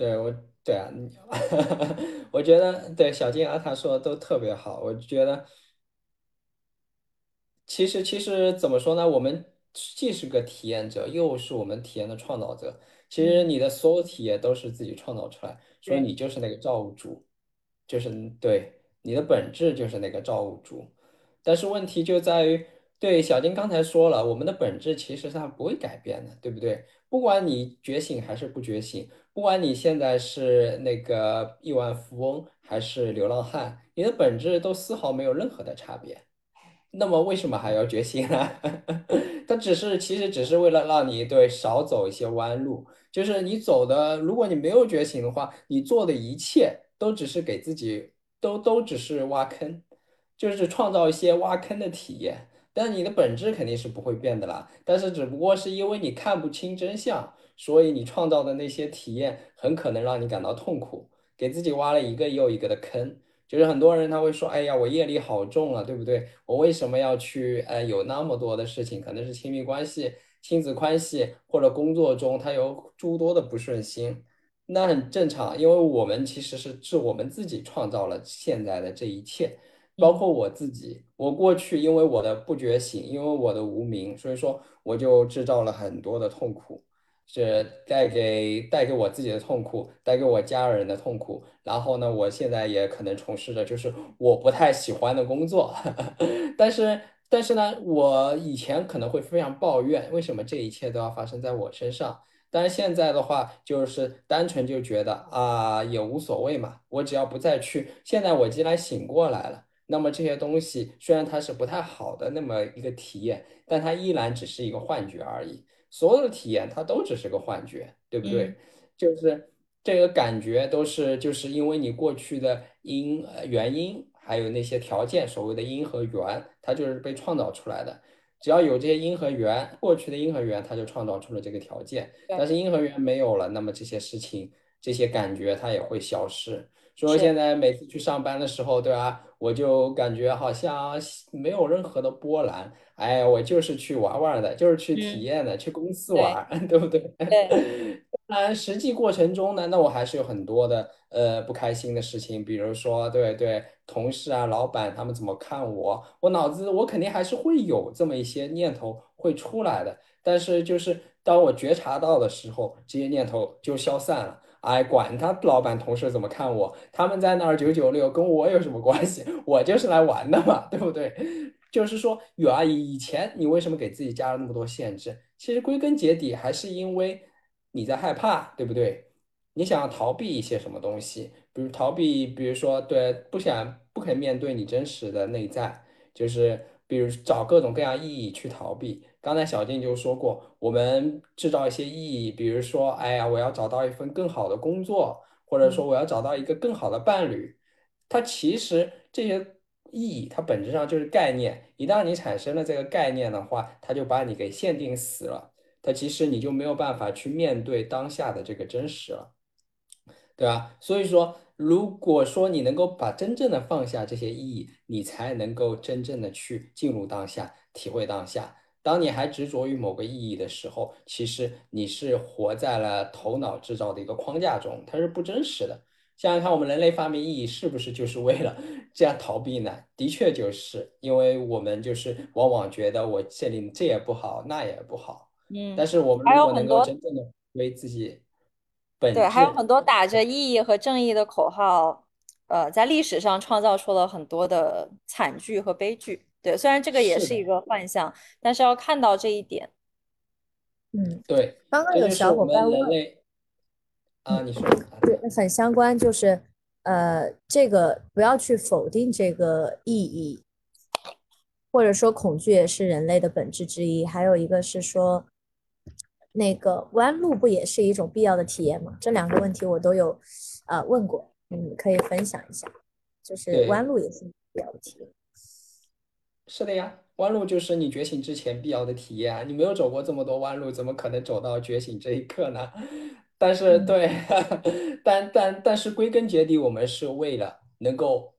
对我，对啊，[LAUGHS] 我觉得对小金阿塔说的都特别好。我觉得，其实其实怎么说呢？我们既是个体验者，又是我们体验的创造者。其实你的所有体验都是自己创造出来。所以你就是那个造物主，就是对你的本质就是那个造物主，但是问题就在于，对小金刚才说了，我们的本质其实它不会改变的，对不对？不管你觉醒还是不觉醒，不管你现在是那个亿万富翁还是流浪汉，你的本质都丝毫没有任何的差别。那么为什么还要觉醒呢？[LAUGHS] 它只是其实只是为了让你对少走一些弯路。就是你走的，如果你没有觉醒的话，你做的一切都只是给自己，都都只是挖坑，就是创造一些挖坑的体验。但你的本质肯定是不会变的啦。但是只不过是因为你看不清真相，所以你创造的那些体验很可能让你感到痛苦，给自己挖了一个又一个的坑。就是很多人他会说，哎呀，我业力好重啊，对不对？我为什么要去？呃，有那么多的事情，可能是亲密关系。亲子关系或者工作中，他有诸多的不顺心，那很正常，因为我们其实是是我们自己创造了现在的这一切，包括我自己，我过去因为我的不觉醒，因为我的无名，所以说我就制造了很多的痛苦，是带给带给我自己的痛苦，带给我家人的痛苦，然后呢，我现在也可能从事着就是我不太喜欢的工作，[LAUGHS] 但是。但是呢，我以前可能会非常抱怨，为什么这一切都要发生在我身上？但是现在的话，就是单纯就觉得啊，也无所谓嘛。我只要不再去，现在我既然醒过来了，那么这些东西虽然它是不太好的那么一个体验，但它依然只是一个幻觉而已。所有的体验它都只是个幻觉，对不对？就是这个感觉都是就是因为你过去的因原因。还有那些条件，所谓的因和缘，它就是被创造出来的。只要有这些因和缘，过去的因和缘，它就创造出了这个条件。但是因和缘没有了，那么这些事情这些感觉它也会消失。所以现在每次去上班的时候，对吧？我就感觉好像没有任何的波澜，哎，我就是去玩玩的，就是去体嗯，验的，去公司玩儿，[LAUGHS] 对不对？对，当然，实际过程中呢，那我还是有很多的呃不开心的事情，比如说，对对，同事啊、老板他们怎么看我，我脑子我肯定还是会有这么一些念头会出来的，但是就是当我觉察到的时候，这些念头就消散了。哎，管他老板同事怎么看我，他们在那儿九九六，跟我有什么关系？[LAUGHS] 我就是来玩的嘛，对不对？就是说，有啊，以以前你为什么给自己加了那么多限制？其实归根结底还是因为你在害怕，对不对？你想要逃避一些什么东西，比如逃避，比如说对，不想不肯面对你真实的内在，就是比如找各种各样意义去逃避。刚才小静就说过，我们制造一些意义，比如说，哎呀，我要找到一份更好的工作，或者说我要找到一个更好的伴侣。它其实这些意义，它本质上就是概念。一旦你产生了这个概念的话，它就把你给限定死了。它其实你就没有办法去面对当下的这个真实了。对吧？所以说，如果说你能够把真正的放下这些意义，你才能够真正的去进入当下，体会当下。当你还执着于某个意义的时候，其实你是活在了头脑制造的一个框架中，它是不真实的。想想看，我们人类发明意义是不是就是为了 [LAUGHS] 这样逃避呢？的确就是因为我们就是往往觉得我这里这也不好，那也不好。嗯，但是我们还如果能够真正的 [LAUGHS] 为自己本对，还有。很多打着意义和正义的口号，呃，在历史上创造出了很多的惨剧和悲剧。对，虽然这个也是，是一个幻象，但是要看到这一点。嗯，对，刚刚这就是有小我们人伙伴问，类啊，嗯，你说啊，对，很相关，就是呃，这个不要去否定这个意义，或者说恐惧也是人类的本质之一。还有一个是说，那个弯路不也是一种必要的体验吗？这两个问题我都有呃问过，嗯，可以分享一下，就是弯对，路也是必要的体验。是的呀，弯路就是你觉醒之前必要的体验啊，你没有走过这么多弯路，怎么可能走到觉醒这一刻呢？[LAUGHS] 但是嗯对，[LAUGHS] 但但但是归根结底，我们是为了能够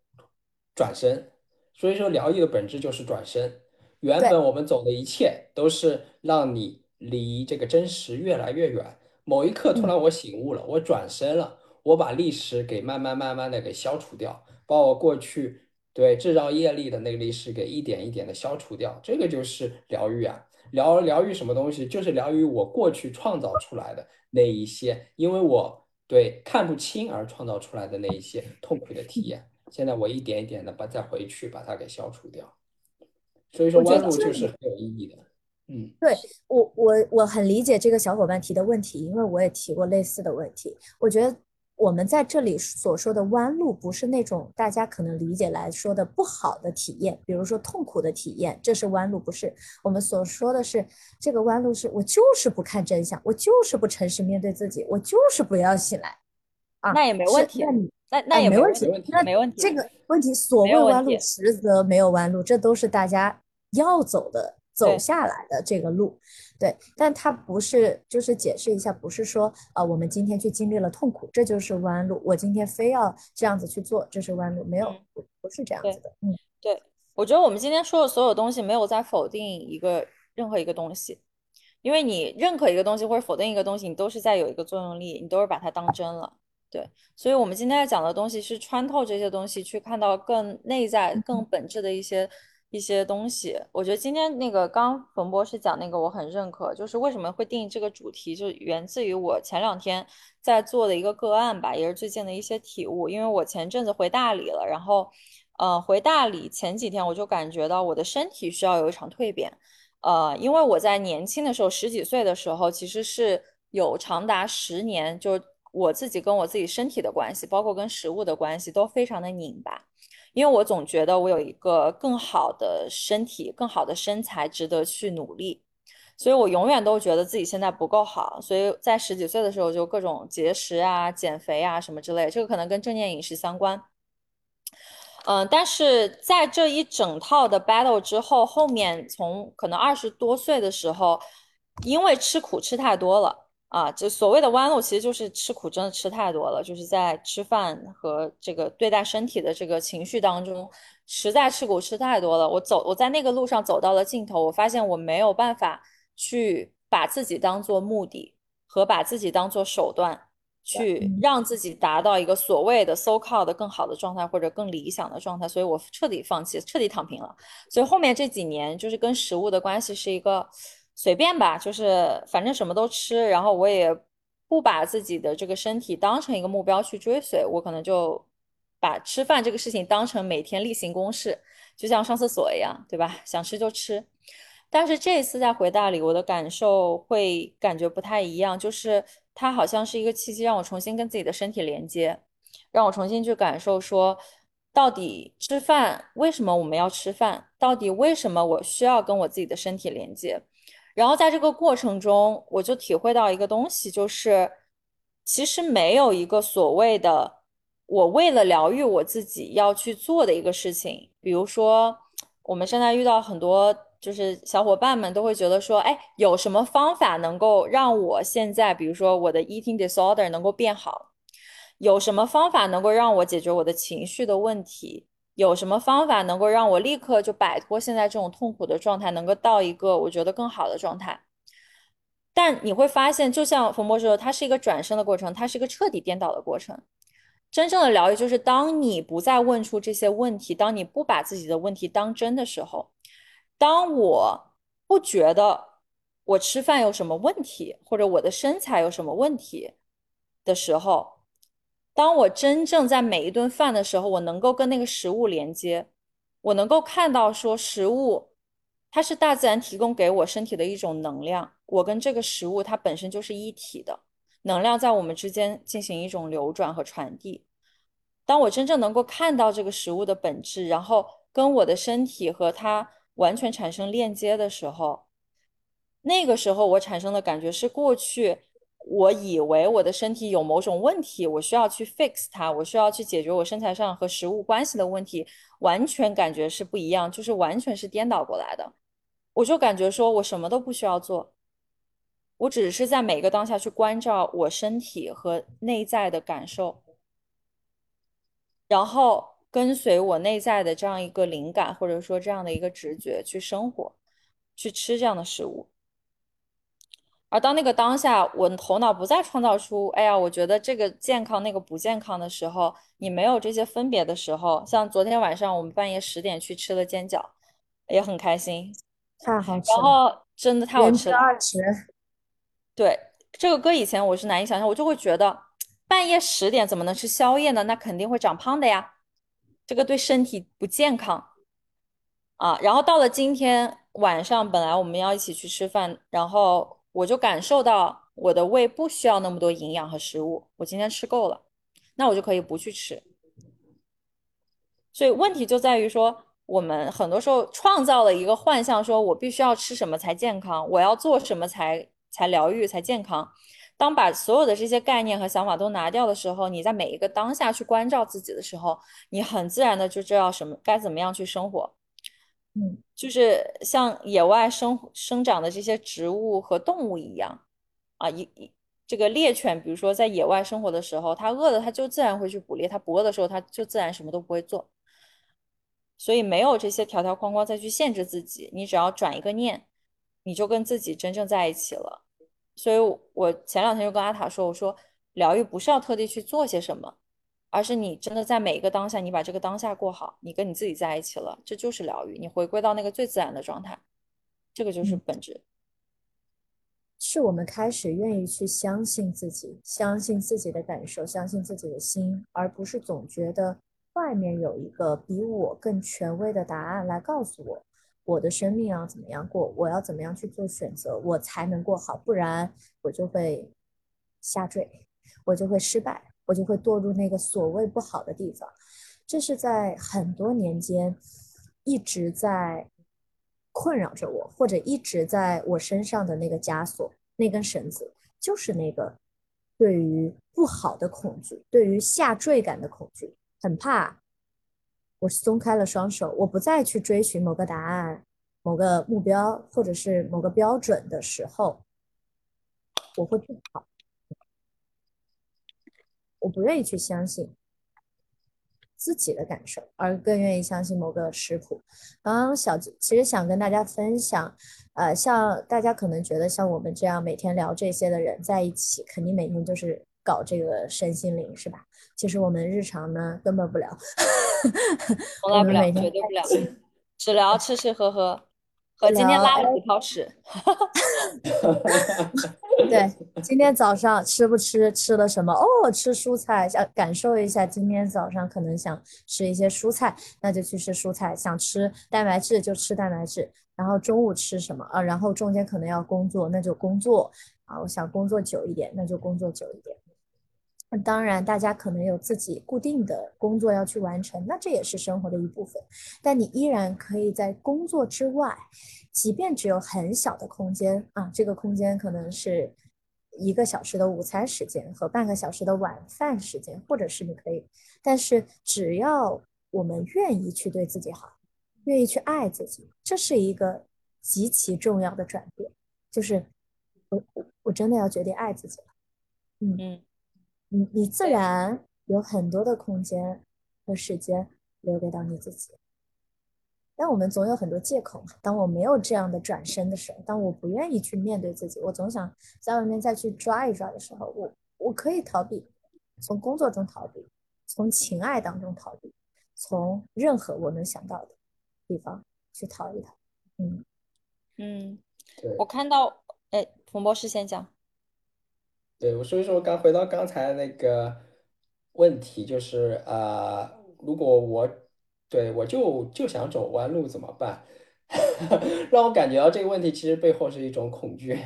转身，所以说疗愈的本质就是转身。原，本我们走的一切都是让你离这个真实越来越远。某一刻突嗯然我醒悟了，我转身了，我把历史给慢慢慢慢的给消除掉，把我过去对制造业力的那个历史给一点一点的消除掉，这个就是疗愈啊。疗疗愈什么东西？就是疗愈我过去创造出来的那一些，因为我对看不清而创造出来的那一些痛苦的体验。现在我一点一点的把再回去把它给消除掉。所以说弯。路就是很有意义的。嗯，对，我我我很理解这个小伙伴提的问题，因为我也提过类似的问题。我觉得我们在这里所说的弯路，不是那种大家可能理解来说的不好的体验，比如说痛苦的体验，这是弯路，不是。我们所说的是这个弯路，是我就是不看真相，我就是不诚实面对自己，我就是不要醒来啊。那也没问，题，那你那那哎，也没问题。那没问题，这个问题，所谓弯路，实则没有弯路，这都是大家要走的、走，下来的这个路。对，但它不是，就是解释一下，不是说，呃，我们今天去经历了痛苦，这就是弯路。我今天非要这样子去做，这是弯路，没有，嗯，不不是这样子的。嗯对，我觉得我们今天说的所有东西没有在否定一个任何一个东西，因为你认可一个东西或者否定一个东西，你都是在有一个作用力，你都是把它当真了。对，所以我们今天要讲的东西是穿透这些东西，去看到更内在、更本质的一些一些东西。我觉得今天那个刚冯博士讲那个，我很认可，就是为什么会定这个主题，就源自于我前两天在做的一个个案吧，也是最近的一些体悟。因为我前阵子回大理了，然后，呃，回大理前几天我就感觉到我的身体需要有一场蜕变。呃，因为我在年轻的时候，十几岁的时候，其实是有长达十年，就我自己跟我自己身体的关系，包括跟食物的关系，都非常的拧巴。因为我总觉得我有一个更好的身体、更好的身材值得去努力，所以我永远都觉得自己现在不够好，所以在十几岁的时候就各种节食啊、减肥啊什么之类，这个可能跟正念饮食相关。嗯，但是在这一整套的 battle 之后，后面从可能二十多岁的时候，因为吃苦吃太多了，啊，这所谓的弯路其实就是吃苦真的吃太多了，就是在吃饭和这个对待身体的这个情绪当中，实在吃苦吃太多了。我走，我在那个路上走到了尽头，我发现我没有办法去把自己当做目的和把自己当做手段。去让自己达到一个所谓的 so called 更好的状态或者更理想的状态，所以我彻底放弃，彻底躺平了。所以后面这几年就是跟食物的关系是一个随便吧，就是反正什么都吃，然后我也不把自己的这个身体当成一个目标去追随，我可能就把吃饭这个事情当成每天例行公事，就像上厕所一样，对吧？想吃就吃。但是这一次再回大理，我的感受会感觉不太一样，就是。它好像是一个契机，让我重新跟自己的身体连接，让我重新去感受说，到底吃饭为什么我们要吃饭？到底为什么我需要跟我自己的身体连接？然后在这个过程中，我就体会到一个东西，就是其实没有一个所谓的我为了疗愈我自己要去做的一个事情。比如说，我们现在遇到很多。就是小伙伴们都会觉得说，哎，有什么方法能够让我现在，比如说我的 eating disorder 能够变好？有什么方法能够让我解决我的情绪的问题？有什么方法能够让我立刻就摆脱现在这种痛苦的状态，能够到一个我觉得更好的状态？但你会发现，就像冯博士说，它是一个转身的过程，它是一个彻底颠倒的过程。真正的疗愈就是当你不再问出这些问题，当你不把自己的问题当真的时候。当我不觉得我吃饭有什么问题，或者我的身材有什么问题的时候，当我真正在每一顿饭的时候，我能够跟那个食物连接，我能够看到说食物它是大自然提供给我身体的一种能量，我跟这个食物它本身就是一体的，能量在我们之间进行一种流转和传递。当我真正能够看到这个食物的本质，然后跟我的身体和它。完全产生链接的时候，那个时候我产生的感觉是，过去我以为我的身体有某种问题，我需要去 fix 它，我需要去解决我身材上和食物关系的问题，完全感觉是不一样，就是完全是颠倒过来的。我就感觉说我什么都不需要做，我只是在每个当下去关照我身体和内在的感受，然后。跟随我内在的这样一个灵感，或者说这样的一个直觉去生活，去吃这样的食物。而当那个当下，我头脑不再创造出“哎呀，我觉得这个健康，那个不健康”的时候，你没有这些分别的时候，像昨天晚上我们半夜十点去吃了煎饺，也很开心，太好吃了。然后真的太好吃了。二十。对这个歌以前我是难以想象，我就会觉得半夜十点怎么能吃宵夜呢？那肯定会长胖的呀。这个对身体不健康啊！然后到了今天晚上，本来我们要一起去吃饭，然后我就感受到我的胃不需要那么多营养和食物，我今天吃够了，那我就可以不去吃。所以问题就在于说，我们很多时候创造了一个幻象，说我必须要吃什么才健康，我要做什么才才疗愈才健康。当把所有的这些概念和想法都拿掉的时候，你在每一个当下去关照自己的时候，你很自然的就知道什么该怎么样去生活。嗯，就是像野外生生长的这些植物和动物一样，啊，一一这个猎犬，比如说在野外生活的时候，它饿了它就自然会去捕猎，它不饿的时候它就自然什么都不会做。所以没有这些条条框框再去限制自己，你只要转一个念，你就跟自己真正在一起了。所以，我前两天就跟阿塔说：“我说，疗愈不是要特地去做些什么，而是你真的在每一个当下，你把这个当下过好，你跟你自己在一起了，这就是疗愈。你回归到那个最自然的状态，这个就是本质。是我们开始愿意去相信自己，相信自己的感受，相信自己的心，而不是总觉得外面有一个比我更权威的答案来告诉我。”我的生命要怎么样过？我要怎么样去做选择，我才能过好？不然我就会下坠，我就会失败，我就会堕入那个所谓不好的地方。这是在很多年间一直在困扰着我，或者一直在我身上的那个枷锁，那根绳子，就是那个对于不好的恐惧，对于下坠感的恐惧，很怕。我松开了双手，我不再去追寻某个答案、某个目标或者是某个标准的时候，我会更好。我不愿意去相信自己的感受，而更愿意相信某个食谱。刚刚小其实想跟大家分享，呃，像大家可能觉得像我们这样每天聊这些的人在一起，肯定每天就是搞这个身心灵，是吧？其实我们日常呢根本不聊，从来不聊，绝对不聊，只聊吃吃喝喝和今天拉了几泡屎。[LAUGHS] [LAUGHS] [LAUGHS] 对，今天早上吃不吃，吃了什么？哦，吃蔬菜，想感受一下。今天早上可能想吃一些蔬菜，那就去吃蔬菜；想吃蛋白质就吃蛋白质。然后中午吃什么啊？然后中间可能要工作，那就工作啊。我想工作久一点，那就工作久一点。那当然，大家可能有自己固定的工作要去完成，那这也是生活的一部分。但你依然可以在工作之外，即便只有很小的空间啊，这个空间可能是一个小时的午餐时间和半个小时的晚饭时间，或者是你可以，但是只要我们愿意去对自己好，愿意去爱自己，这是一个极其重要的转变，就是我我我真的要决定爱自己了，嗯。嗯，你你自然有很多的空间和时间留给到你自己。但我们总有很多借口嘛。当我没有这样的转身的时候，当我不愿意去面对自己，我总想在外面再去抓一抓的时候，我我可以逃避，从工作中逃避，从情爱当中逃避，从任何我能想到的地方去逃一逃。嗯，嗯，对我看到，哎，冯博士先讲。对，我所以说刚回到刚才那个问题，就是呃，如果我对我就就想走弯路怎么办？[LAUGHS] 让我感觉到这个问题其实背后是一种恐惧，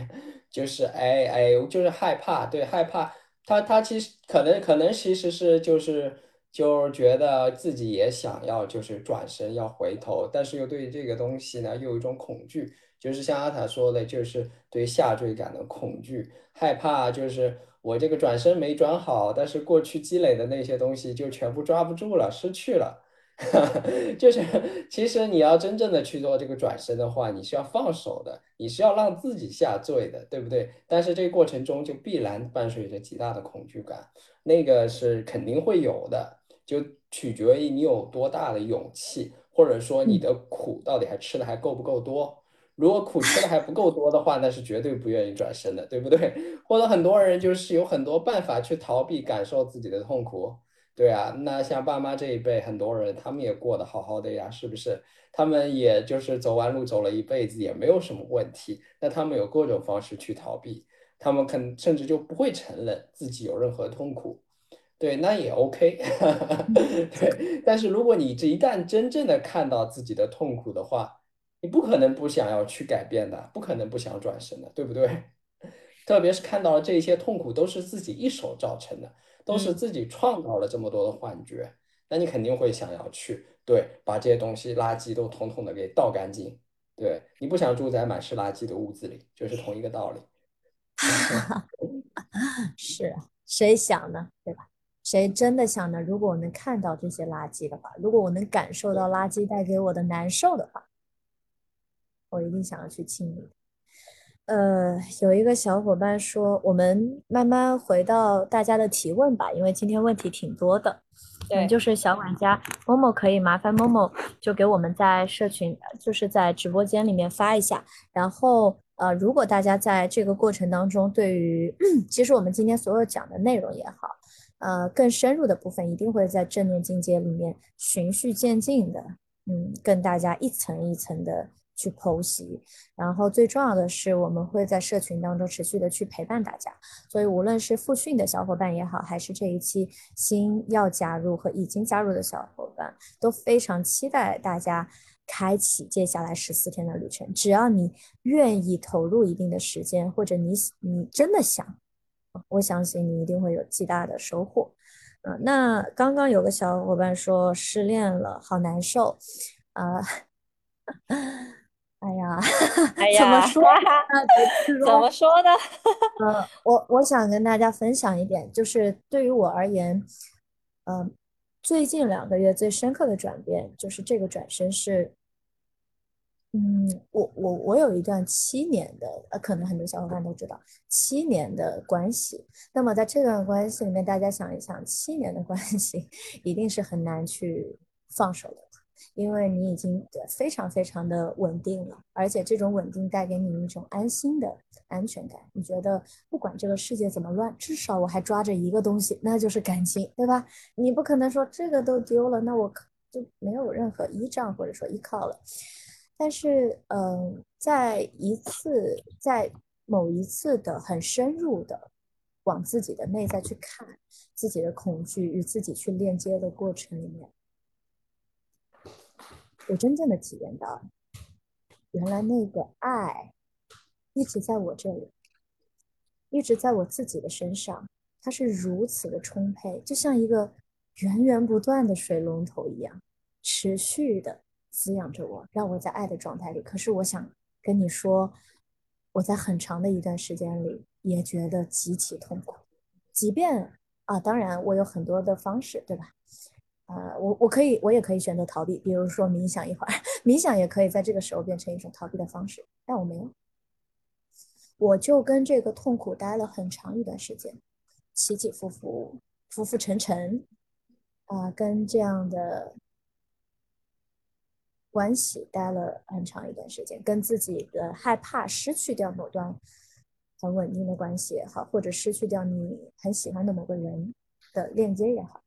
就是哎哎，就是害怕，对，害怕。他他其实可能可能其实是就是就觉得自己也想要就是转身要回头，但是又对这个东西呢又有一种恐惧，就是像阿塔说的，就是对下坠感的恐惧，害怕就是我这个转身没转好，但是过去积累的那些东西就全部抓不住了，失去了。[LAUGHS] 就是其实你要真正的去做这个转身的话，你是要放手的，你是要让自己下坠的，对不对？但是这个过程中就必然伴随着极大的恐惧感，那个是肯定会有的，就取决于你有多大的勇气，或者说你的苦到底还吃的还够不够多。如果苦吃的还不够多的话，那是绝对不愿意转身的，对不对？或者很多人就是有很多办法去逃避感受自己的痛苦。对啊，那像爸妈这一辈，很多人他们也过得好好的呀，是不是？他们也就是走弯路走了一辈子，也没有什么问题。那他们有各种方式去逃避，他们肯甚至就不会承认自己有任何痛苦。对，那也 OK。[LAUGHS] 对，但是如果你这一旦真正的看到自己的痛苦的话，你不可能不想要去改变的，不可能不想转身的，对不对？[LAUGHS] 特别是看到了这些痛苦都是自己一手造成的。都是自己创造了这么多的幻觉，那你肯定会想要去对把这些东西垃圾都统统的给倒干净。对你不想住在满是垃圾的屋子里，就是同一个道理。[LAUGHS] 是啊，谁想呢？对吧？谁真的想呢？如果我能看到这些垃圾的话，如果我能感受到垃圾带给我的难受的话，我一定想要去清理。呃，有一个小伙伴说，我们慢慢回到大家的提问吧，因为今天问题挺多的。对，就是小管家某某可以麻烦某某就给我们在社群，就是在直播间里面发一下。然后呃，如果大家在这个过程当中，对于 [CLEARS THROAT] 其实我们今天所有讲的内容也好，呃，更深入的部分一定会在正念境界里面循序渐进的，嗯，跟大家一层一层的。去剖析，然后最重要的是，我们会在社群当中持续的去陪伴大家。所以，无论是复训的小伙伴也好，还是这一期新要加入和已经加入的小伙伴，都非常期待大家开启接下来十四天的旅程。只要你愿意投入一定的时间，或者你你真的想，我相信你一定会有极大的收获。嗯，那刚刚有个小伙伴说失恋了，好难受啊。[LAUGHS] 哎呀，[LAUGHS] 哎呀，[LAUGHS] 怎么说呢？怎么说呢？呃，我我想跟大家分享一点，就是对于我而言，嗯，最近两个月最深刻的转变，就是这个转身是嗯，我我我有一段七年的，呃，可能很多小伙伴都知道七年的关系。那么在这段关系里面，大家想一想，七年的关系 [LAUGHS] 一定是很难去放手的，因为你已经非常非常的稳定了，而且这种稳定带给你一种安心的安全感。你觉得不管这个世界怎么乱，至少我还抓着一个东西，那就是感情，对吧？你不可能说这个都丢了，那我就没有任何依仗或者说依靠了。但是，嗯，在一次，在某一次的很深入的往自己的内在去看自己的恐惧与自己去链接的过程里面，我真正的体验到，原来那个爱一直在我这里，一直在我自己的身上，它是如此的充沛，就像一个源源不断的水龙头一样，持续的。滋养着我，让我在爱的状态里。可是我想跟你说，我在很长的一段时间里也觉得极其痛苦。即便啊，当然我有很多的方式，对吧？呃，我我可以，我也可以选择逃避，比如说冥想一会儿，[LAUGHS] 冥想也可以在这个时候变成一种逃避的方式。但我没有，我就跟这个痛苦待了很长一段时间，起起伏伏，浮浮沉沉，啊，跟这样的。关系待了很长一段时间，跟自己的害怕失去掉某段很稳定的关系也好，或者失去掉你很喜欢的某个人的链接也好，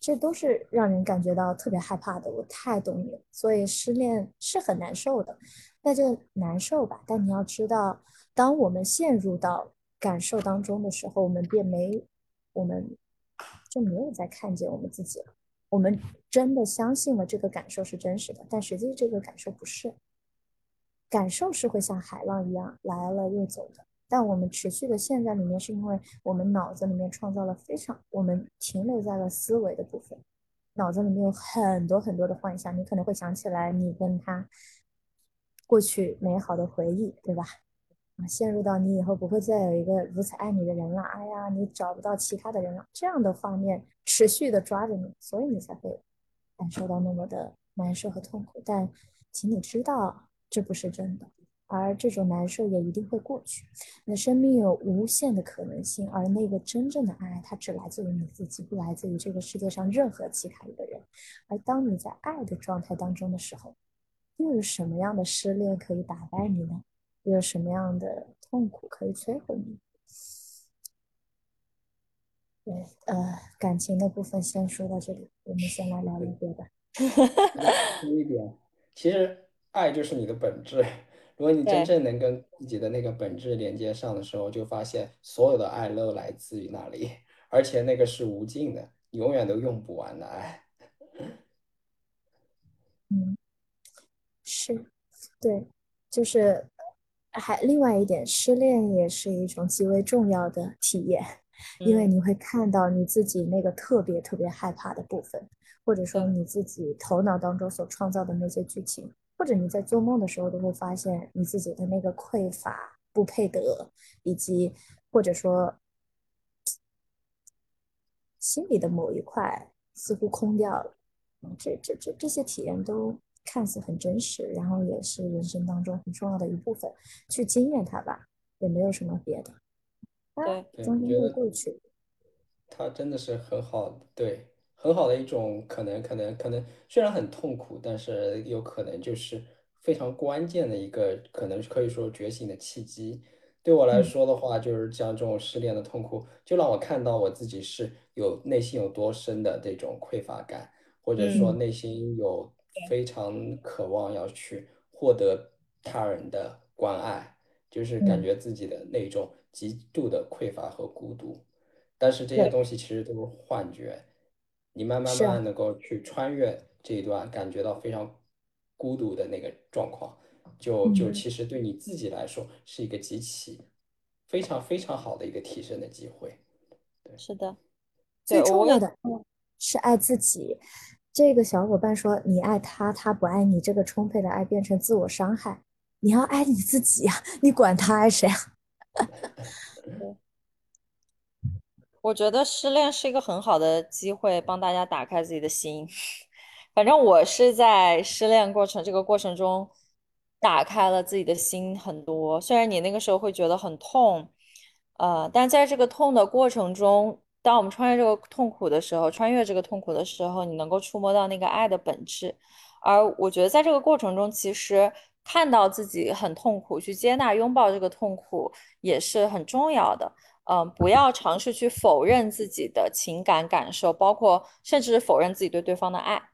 这都是让人感觉到特别害怕的。我太懂你了，所以失恋是很难受的，那就难受吧。但你要知道，当我们陷入到感受当中的时候，我们便没，我们就没有再看见我们自己了。我们真的相信了这个感受是真实的，但实际这个感受不是。感受是会像海浪一样来了又走的，但我们持续的陷在里面，是因为我们脑子里面创造了非常，我们停留在了思维的部分，脑子里面有很多很多的幻想，你可能会想起来你跟他过去美好的回忆，对吧？陷入到你以后不会再有一个如此爱你的人了，哎呀，你找不到其他的人了，这样的画面持续的抓着你，所以你才会感受到那么的难受和痛苦。但请你知道，这不是真的，而这种难受也一定会过去。你的生命有无限的可能性，而那个真正的爱，它只来自于你自己，不来自于这个世界上任何其他一个人。而当你在爱的状态当中的时候，又有什么样的失恋可以打败你呢？又有什么样的痛苦可以摧毁你？对，呃，感情的部分先说到这里，我们先来聊聊别吧。[LAUGHS] 一点，其实爱就是你的本质。如果你真正能跟自己的那个本质连接上的时候，就发现所有的爱都来自于那里，[LAUGHS] 而且那个是无尽的，永远都用不完的爱。嗯，是，对，就是。还另外一点，失恋也是一种极为重要的体验，因为你会看到你自己那个特别特别害怕的部分，或者说你自己头脑当中所创造的那些剧情，或者你在做梦的时候都会发现你自己的那个匮乏、不配得，以及或者说心里的某一块似乎空掉了，这这这这些体验都。看似很真实，然后也是人生当中很重要的一部分，去经验它吧，也没有什么别的。对，中间会过去。它真的是很好，对，很好的一种可能，可能，可能虽然很痛苦，但是有可能就是非常关键的一个，可能可以说觉醒的契机。对我来说的话，就是像这种失恋的痛苦，就让我看到我自己是有内心有多深的这种匮乏感，或者说内心有。非常渴望要去获得他人的关爱，就是感觉自己的那种极度的匮乏和孤独。但是这些东西其实都是幻觉。你慢慢慢慢能够去穿越这一段，感觉到非常孤独的那个状况，就就其实对你自己来说是一个极其非常非常好的一个提升的机会。对，是的，最重要的是爱自己。这个小伙伴说：“你爱他，他不爱你，这个充沛的爱变成自我伤害。你要爱你自己呀，你管他爱谁啊？” [LAUGHS] [LAUGHS] 我觉得失恋是一个很好的机会，帮大家打开自己的心。[LAUGHS] 反正我是在失恋过程这个过程中，打开了自己的心很多。虽然你那个时候会觉得很痛，呃，但在这个痛的过程中，当我们穿越这个痛苦的时候，穿越这个痛苦的时候，你能够触摸到那个爱的本质。而我觉得在这个过程中，其实看到自己很痛苦，去接纳、拥抱这个痛苦也是很重要的。嗯，不要尝试去否认自己的情感感受，包括甚至是否认自己对对方的爱。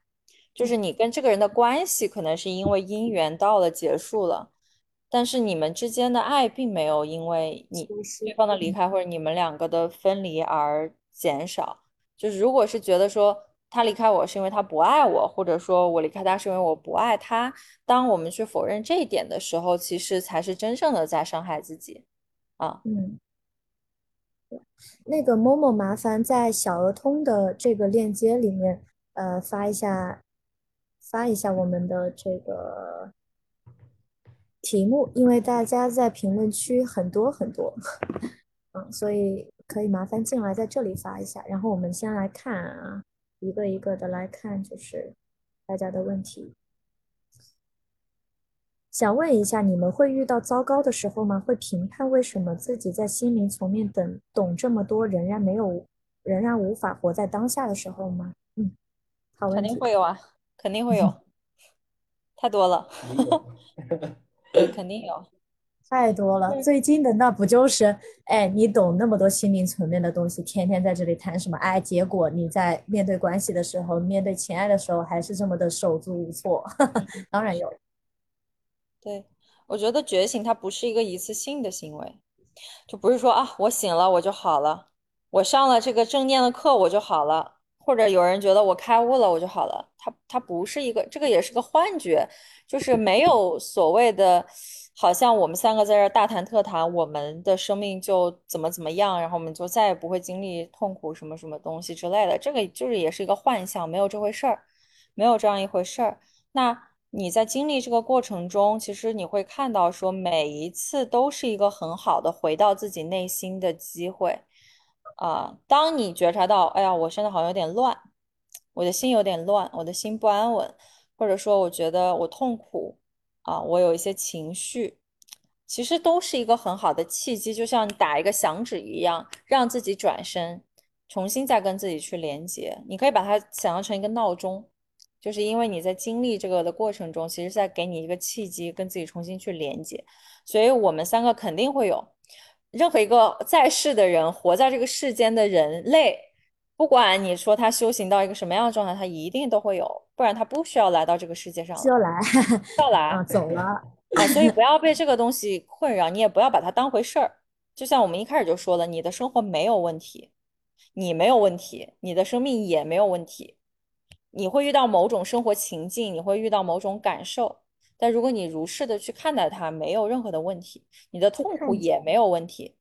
就是你跟这个人的关系可能是因为姻缘到了结束了，但是你们之间的爱并没有因为你对方的离开或者你们两个的分离而减少。就是如果是觉得说他离开我是因为他不爱我，或者说我离开他是因为我不爱他，当我们去否认这一点的时候，其实才是真正的在伤害自己啊。嗯。那个某某，麻烦在小鹅通的这个链接里面，呃，发一下，发一下我们的这个题目，因为大家在评论区很多很多，[LAUGHS] 嗯，所以可以麻烦进来在这里发一下，然后我们先来看啊，一个一个的来看，就是大家的问题。想问一下，你们会遇到糟糕的时候吗？会评判为什么自己在心灵层面等懂这么多，仍然没有，仍然无法活在当下的时候吗？嗯，好。肯定会有啊，肯定会有，[LAUGHS] 太多了，肯定有，[LAUGHS] 太多了。最近的那不就是，哎，你懂那么多心灵层面的东西，天天在这里谈什么爱，结果你在面对关系的时候，面对情爱的时候，还是这么的手足无措。[LAUGHS] 当然有。对，我觉得觉醒它不是一个一次性的行为，就不是说啊，我醒了我就好了，我上了这个正念的课我就好了，或者有人觉得我开悟了我就好了，它它不是一个，这个也是个幻觉，就是没有所谓的，好像我们三个在这大谈特谈，我们的生命就怎么怎么样，然后我们就再也不会经历痛苦什么什么东西之类的，这个就是也是一个幻象，没有这回事儿，没有这样一回事儿，那。你在经历这个过程中，其实你会看到，说每一次都是一个很好的回到自己内心的机会。啊，当你觉察到，哎呀，我现在好像有点乱，我的心有点乱，我的心不安稳，或者说我觉得我痛苦，啊，我有一些情绪，其实都是一个很好的契机，就像打一个响指一样，让自己转身，重新再跟自己去连接。你可以把它想象成一个闹钟。就是因为你在经历这个的过程中，其实在给你一个契机，跟自己重新去连接。所以，我们三个肯定会有，任何一个在世的人，活在这个世间的人类，不管你说他修行到一个什么样的状态，他一定都会有，不然他不需要来到这个世界上。需要来，要来啊，走了啊。所以不要被这个东西困扰，你也不要把它当回事儿。就像我们一开始就说了，你的生活没有问题，你没有问题，你的生命也没有问题。你会遇到某种生活情境，你会遇到某种感受，但如果你如是的去看待它，没有任何的问题，你的痛苦也没有问题。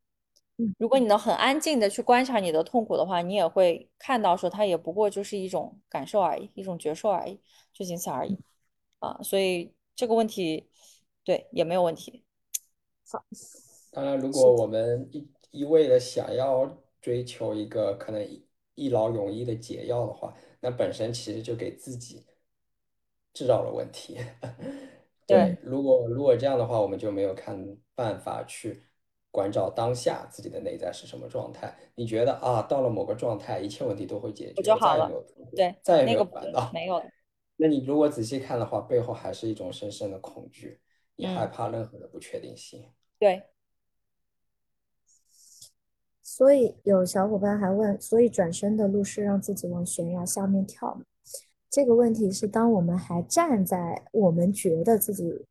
如果你能很安静的去观察你的痛苦的话，你也会看到说它也不过就是一种感受而已，一种觉受而已，就仅此而已。啊，所以这个问题，对，也没有问题。好，当然，如果我们一一味的想要追求一个可能一劳永逸的解药的话。那本身其实就给自己制造了问题。[LAUGHS] 对，如果如果这样的话，我们就没有看办法去关照当下自己的内在是什么状态。你觉得啊，到了某个状态，一切问题都会解决，就好了。对，再也没有烦恼，没有。那你如果仔细看的话，背后还是一种深深的恐惧，你害怕任何的不确定性。对。所以有小伙伴还问，所以转身的路是让自己往悬崖下面跳吗？这个问题是当我们还站在我们觉得自己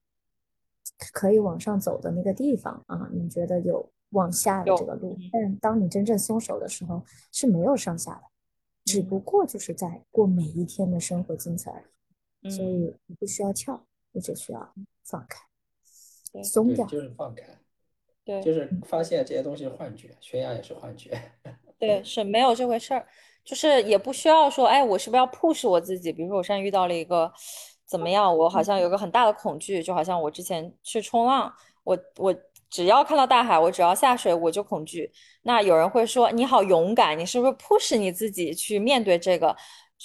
可以往上走的那个地方啊，你觉得有往下的这个路，但当你真正松手的时候是没有上下的，只不过就是在过每一天的生活精彩而已。所以你不需要跳，你只需要放开，松掉，就是放开。对，就是发现这些东西是幻觉，悬崖也是幻觉。[LAUGHS] 对，是没有这回事儿，就是也不需要说，哎，我是不是要 push 我自己？比如说我现在遇到了一个怎么样，我好像有个很大的恐惧，就好像我之前去冲浪，我我只要看到大海，我只要下水我就恐惧。那有人会说，你好勇敢，你是不是 push 你自己去面对这个？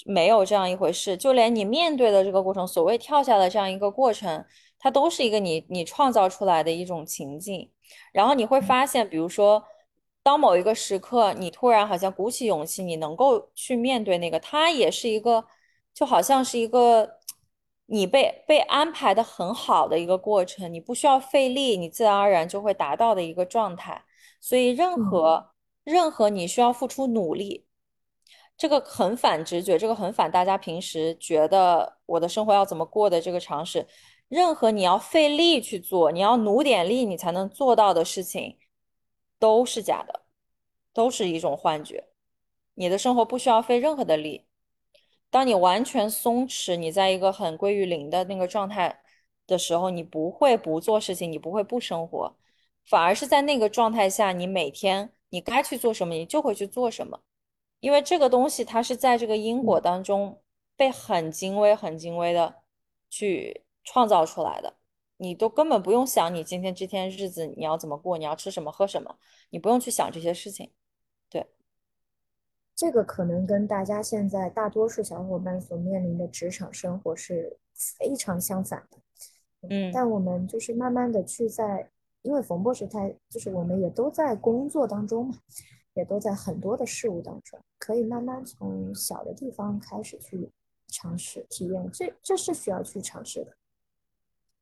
没有这样一回事，就连你面对的这个过程，所谓跳下的这样一个过程。它都是一个你你创造出来的一种情境。然后你会发现，比如说，当某一个时刻，你突然好像鼓起勇气，你能够去面对那个，它也是一个，就好像是一个你被被安排的很好的一个过程，你不需要费力，你自然而然就会达到的一个状态。所以，任何任何你需要付出努力，这个很反直觉，这个很反大家平时觉得我的生活要怎么过的这个常识。任何你要费力去做，你要努点力，你才能做到的事情，都是假的，都是一种幻觉。你的生活不需要费任何的力。当你完全松弛，你在一个很归于零的那个状态的时候，你不会不做事情，你不会不生活，反而是在那个状态下，你每天你该去做什么，你就会去做什么。因为这个东西它是在这个因果当中被很精微、很精微的去。创造出来的，你都根本不用想，你今天这天日子你要怎么过，你要吃什么喝什么，你不用去想这些事情。对，这个可能跟大家现在大多数小伙伴所面临的职场生活是非常相反的。嗯，但我们就是慢慢的去在，因为冯博士他就是我们也都在工作当中嘛，也都在很多的事物当中，可以慢慢从小的地方开始去尝试体验，这这是需要去尝试的。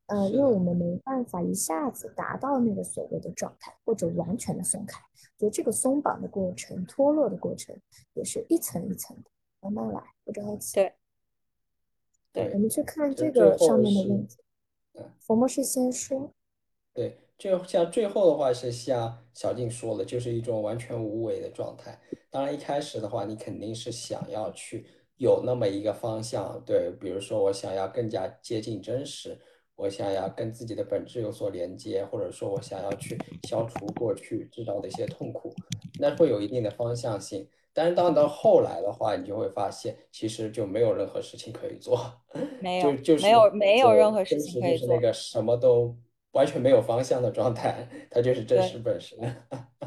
呃，因为我们没办法一下子达到那个所谓的状态，或者完全的松开，就这个松绑的过程、脱落的过程，也是一层一层的，慢慢来，不着急。对，对，我们去看这个上面的问题。冯博士先说。对，就像最后的话是像小静说的，就是一种完全无为的状态。当然一开始的话，你肯定是想要去有那么一个方向，对，比如说我想要更加接近真实。我想要跟自己的本质有所连接，或者说我想要去消除过去制造的一些痛苦，那会有一定的方向性。但是到到后来的话，你就会发现，其实就没有任何事情可以做，[LAUGHS] 没有，就没有没有任何事情可以做，就是那个什么都完全没有方向的状态，它就是真实本身。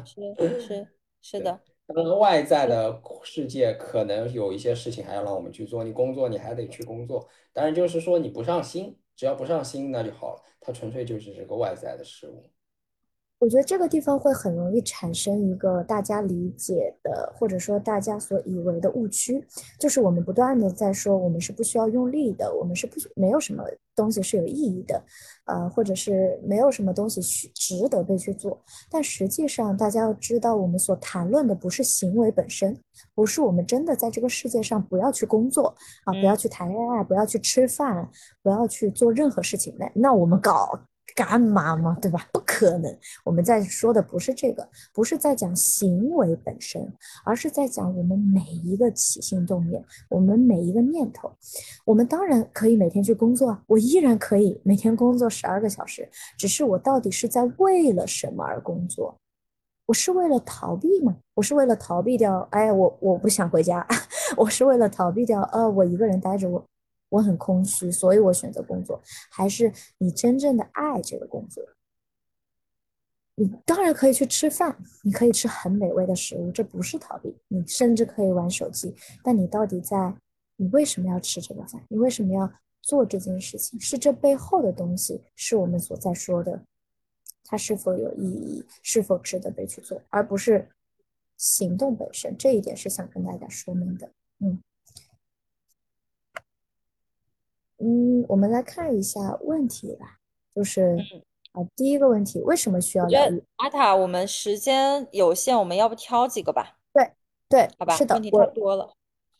是 [LAUGHS] 是是的。当然，外在的世界可能有一些事情还要让我们去做，你工作你还得去工作，但是就是说你不上心。只要不上心，那就好了。它纯粹就是这个外在的事物。我觉得这个地方会很容易产生一个大家理解的，或者说大家所以为的误区，就是我们不断的在说我们是不需要用力的，我们是不没有什么东西是有意义的，呃，或者是没有什么东西需值得被去做。但实际上，大家要知道，我们所谈论的不是行为本身，不是我们真的在这个世界上不要去工作啊，不要去谈恋爱，不要去吃饭，不要去做任何事情。那那我们搞。干嘛吗？对吧？不可能。我们在说的不是这个，不是在讲行为本身，而是在讲我们每一个起心动念，我们每一个念头。我们当然可以每天去工作啊，我依然可以每天工作十二个小时。只是我到底是在为了什么而工作？我是为了逃避吗？我是为了逃避掉？哎，我我不想回家。[LAUGHS] 我是为了逃避掉？呃，我一个人待着我。我很空虚，所以我选择工作。还是你真正的爱这个工作？你当然可以去吃饭，你可以吃很美味的食物，这不是逃避。你甚至可以玩手机，但你到底在？你为什么要吃这个饭？你为什么要做这件事情？是这背后的东西，是我们所在说的，它是否有意义，是否值得被去做，而不是行动本身。这一点是想跟大家说明的。嗯。嗯，我们来看一下问题吧，就是啊，第一个问题，为什么需要疗愈？阿塔，我们时间有限，我们要不挑几个吧？对对，好吧，是的，问题太多了。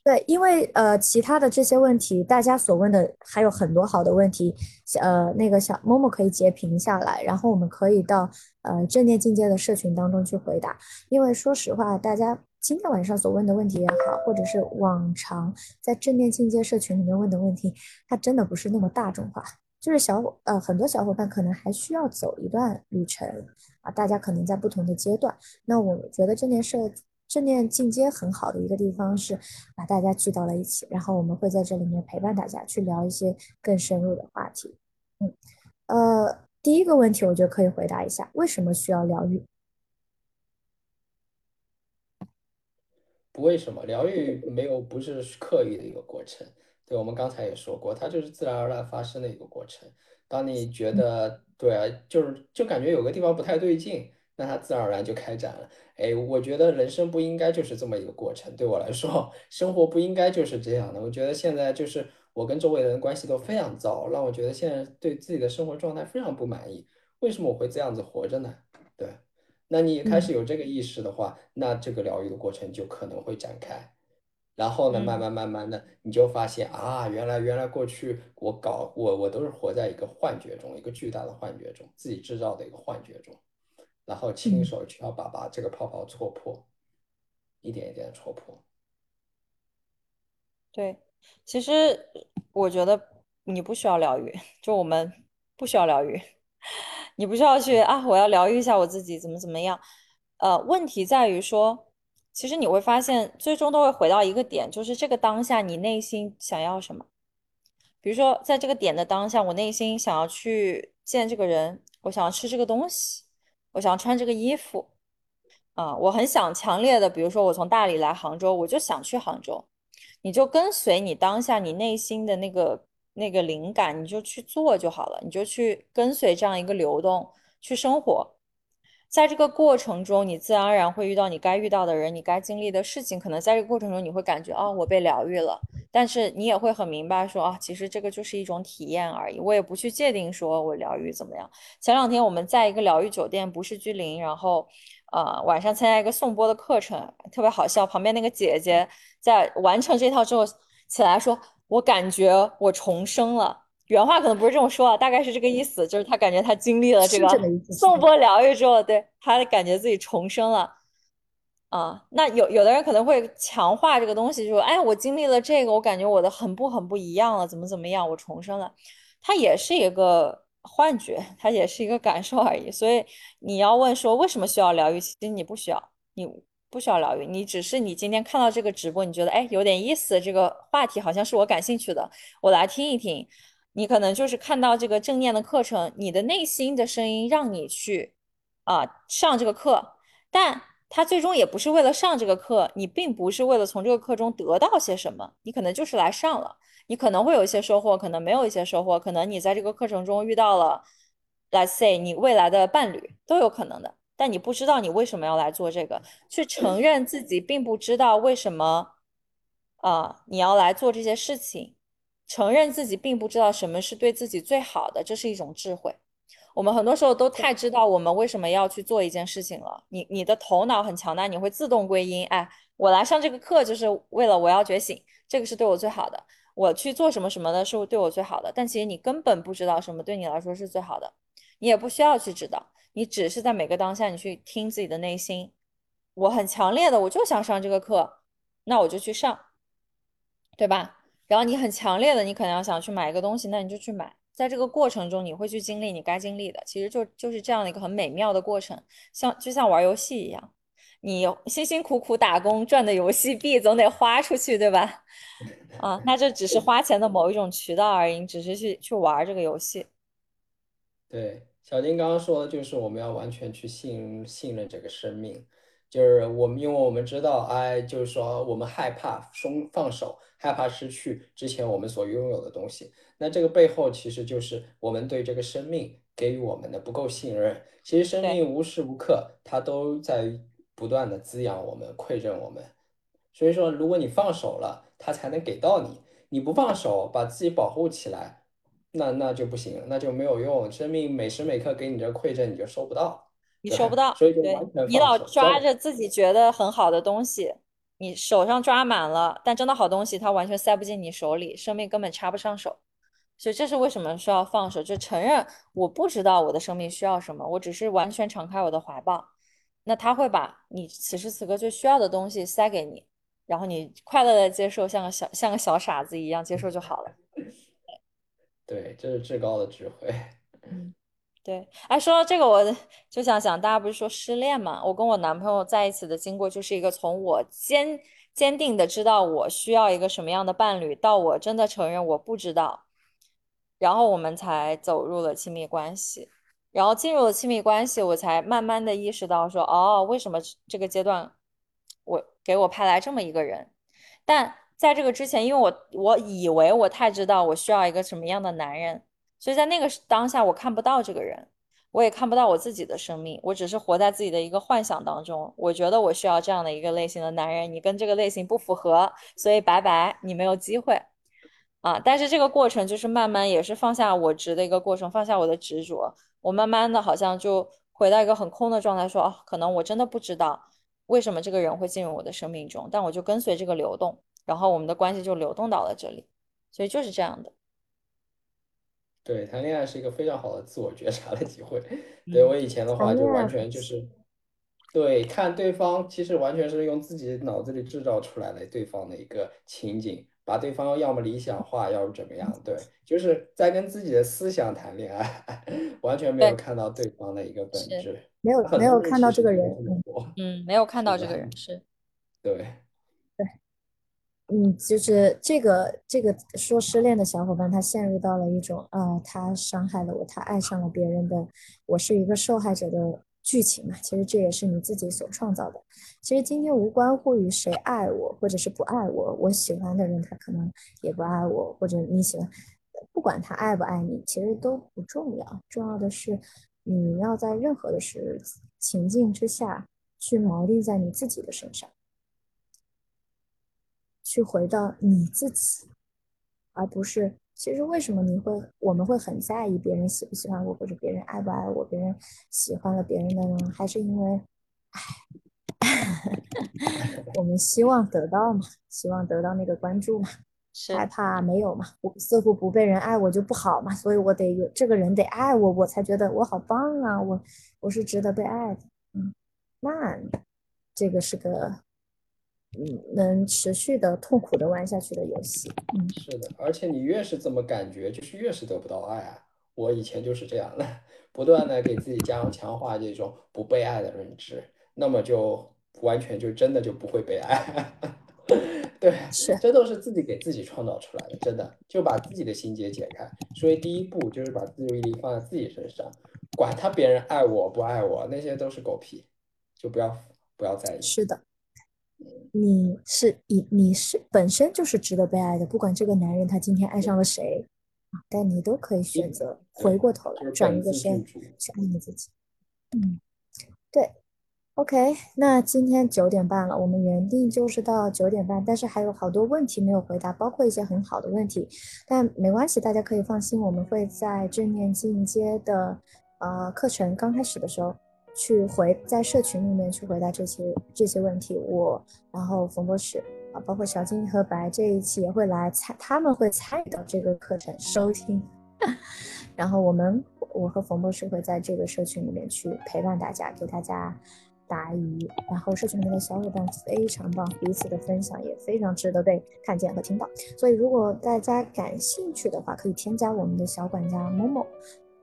对，因为呃，其他的这些问题，大家所问的还有很多好的问题，呃，那个小默默可以截屏下来，然后我们可以到呃正念境界的社群当中去回答。因为说实话，大家今天晚上所问的问题也好，或者是往常在正念进阶社群里面问的问题，它真的不是那么大众化，就是小呃很多小伙伴可能还需要走一段旅程啊，大家可能在不同的阶段。那我觉得正念社。正念进阶很好的一个地方是把大家聚到了一起，然后我们会在这里面陪伴大家去聊一些更深入的话题。嗯，呃，第一个问题我觉得可以回答一下，为什么需要疗愈？不为什么，疗愈没有不是刻意的一个过程。对我们刚才也说过，它就是自然而然发生的一个过程。当你觉得对啊，就是就感觉有个地方不太对劲，那它自然而然就开展了。哎，我觉得人生不应该就是这么一个过程，对我来说，[LAUGHS] 生活不应该就是这样的。我觉得现在就是我跟周围的人关系都非常糟，让我觉得现在对自己的生活状态非常不满意。为什么我会这样子活着呢？对，那你开始有这个意识的话，那这个疗愈的过程就可能会展开。然后呢，慢慢慢慢的，你就发现啊，原来原来过去我搞我我都是活在一个幻觉中，一个巨大的幻觉中，自己制造的一个幻觉中，然后亲手去要把把这个泡泡戳破，一点一点的戳破。对，其实我觉得你不需要疗愈，就我们不需要疗愈，你不需要去啊，我要疗愈一下我自己，怎么怎么样？呃，问题在于说。其实你会发现，最终都会回到一个点，就是这个当下你内心想要什么。比如说，在这个点的当下，我内心想要去见这个人，我想要吃这个东西，我想要穿这个衣服，啊，我很想强烈的，比如说我从大理来杭州，我就想去杭州。你就跟随你当下你内心的那个那个灵感，你就去做就好了，你就去跟随这样一个流动去生活。在这个过程中，你自然而然会遇到你该遇到的人，你该经历的事情。可能在这个过程中，你会感觉啊，我被疗愈了。但是你也会很明白说啊，其实这个就是一种体验而已。我也不去界定说我疗愈怎么样。前两天我们在一个疗愈酒店，不是居零，然后呃晚上参加一个颂钵的课程，特别好笑。旁边那个姐姐在完成这套之后起来说，我感觉我重生了。原话可能不是这么说啊，大概是这个意思，就是他感觉他经历了这个颂钵疗愈之后，对他感觉自己重生了啊。那有有的人可能会强化这个东西，就说，哎，我经历了这个，我感觉我的很不很不一样了，怎么怎么样，我重生了。它也是一个幻觉，它也是一个感受而已。所以你要问说为什么需要疗愈，其实你不需要，你不需要疗愈，你只是你今天看到这个直播，你觉得哎有点意思，这个话题好像是我感兴趣的，我来听一听。你可能就是看到这个正念的课程，你的内心的声音让你去啊上这个课，但他最终也不是为了上这个课，你并不是为了从这个课中得到些什么，你可能就是来上了，你可能会有一些收获，可能没有一些收获，可能你在这个课程中遇到了，let's say 你未来的伴侣都有可能的，但你不知道你为什么要来做这个，去承认自己并不知道为什么啊你要来做这些事情。承认自己并不知道什么是对自己最好的，这是一种智慧。我们很多时候都太知道我们为什么要去做一件事情了。你你的头脑很强大，你会自动归因。哎，我来上这个课就是为了我要觉醒，这个是对我最好的。我去做什么什么的是对我最好的。但其实你根本不知道什么对你来说是最好的，你也不需要去知道，你只是在每个当下你去听自己的内心。我很强烈的，我就想上这个课，那我就去上，对吧？然后你很强烈的，你可能要想去买一个东西，那你就去买。在这个过程中，你会去经历你该经历的，其实就就是这样的一个很美妙的过程，像就像玩游戏一样，你辛辛苦苦打工赚的游戏币总得花出去，对吧？啊，那这只是花钱的某一种渠道而已，你只是去去玩这个游戏。对，小金刚刚说的就是我们要完全去信信任这个生命。就是我们，因为我们知道，哎，就是说我们害怕松放手，害怕失去之前我们所拥有的东西。那这个背后其实就是我们对这个生命给予我们的不够信任。其实生命无时无刻它都在不断的滋养我们、馈赠我们。所以说，如果你放手了，它才能给到你；你不放手，把自己保护起来，那那就不行，那就没有用。生命每时每刻给你这馈赠，你就收不到。你收不到，对你老抓着自己觉得很好的东西，你手上抓满了，但真的好东西它完全塞不进你手里，生命根本插不上手。所以这是为什么需要放手，就承认我不知道我的生命需要什么，我只是完全敞开我的怀抱，那他会把你此时此刻最需要的东西塞给你，然后你快乐的接受，像个小像个小傻子一样接受就好了。对，这是至高的智慧。[LAUGHS] 嗯。对，哎，说到这个，我就想想，大家不是说失恋嘛？我跟我男朋友在一起的经过，就是一个从我坚坚定的知道我需要一个什么样的伴侣，到我真的承认我不知道，然后我们才走入了亲密关系，然后进入了亲密关系，我才慢慢的意识到说，哦，为什么这个阶段我给我派来这么一个人？但在这个之前，因为我我以为我太知道我需要一个什么样的男人。所以在那个当下，我看不到这个人，我也看不到我自己的生命，我只是活在自己的一个幻想当中。我觉得我需要这样的一个类型的男人，你跟这个类型不符合，所以拜拜，你没有机会啊。但是这个过程就是慢慢也是放下我执的一个过程，放下我的执着，我慢慢的好像就回到一个很空的状态，说哦，可能我真的不知道为什么这个人会进入我的生命中，但我就跟随这个流动，然后我们的关系就流动到了这里，所以就是这样的。对，谈恋爱是一个非常好的自我觉察的机会。[LAUGHS] 对我以前的话，就完全就是，对，看对方，其实完全是用自己脑子里制造出来的对方的一个情景，把对方要么理想化，要么怎么样，对，就是在跟自己的思想谈恋爱，[LAUGHS] 完全没有看到对方的一个本质。没有没有看到这个人，嗯，没有看到这个人是，对。嗯，就是这个这个说失恋的小伙伴，他陷入到了一种啊，他伤害了我，他爱上了别人的，我是一个受害者的剧情嘛。其实这也是你自己所创造的。其实今天无关乎于谁爱我或者是不爱我，我喜欢的人他可能也不爱我，或者你喜欢，不管他爱不爱你，其实都不重要。重要的是你要在任何的时情境之下去锚定在你自己的身上。去回到你自己，而不是其实为什么你会我们会很在意别人喜不喜欢我或者别人爱不爱我，别人喜欢了别人的呢？还是因为，唉，[LAUGHS] 我们希望得到嘛，希望得到那个关注嘛，害怕没有嘛，我似乎不被人爱我就不好嘛，所以我得有这个人得爱我，我才觉得我好棒啊，我我是值得被爱的，嗯，那这个是个。嗯，能持续的痛苦的玩下去的游戏。嗯，是的，而且你越是这么感觉，就是越是得不到爱啊。我以前就是这样的，不断的给自己加强化这种不被爱的认知，那么就完全就真的就不会被爱。[LAUGHS] 对，是，这都是自己给自己创造出来的，真的就把自己的心结解开。所以第一步就是把注意力放在自己身上，管他别人爱我不爱我，那些都是狗屁，就不要不要在意。是的。你是你你是本身就是值得被爱的，不管这个男人他今天爱上了谁啊，但你都可以选择回过头来转一个身去爱你自己。嗯，对，OK，那今天九点半了，我们原定就是到九点半，但是还有好多问题没有回答，包括一些很好的问题，但没关系，大家可以放心，我们会在正念进阶的呃课程刚开始的时候。去回在社群里面去回答这些这些问题，我然后冯博士啊，包括小金和白这一期也会来参，他们会参与到这个课程收听，[LAUGHS] 然后我们我和冯博士会在这个社群里面去陪伴大家，给大家答疑，然后社群里面的小伙伴非常棒，彼此的分享也非常值得被看见和听到，所以如果大家感兴趣的话，可以添加我们的小管家某某。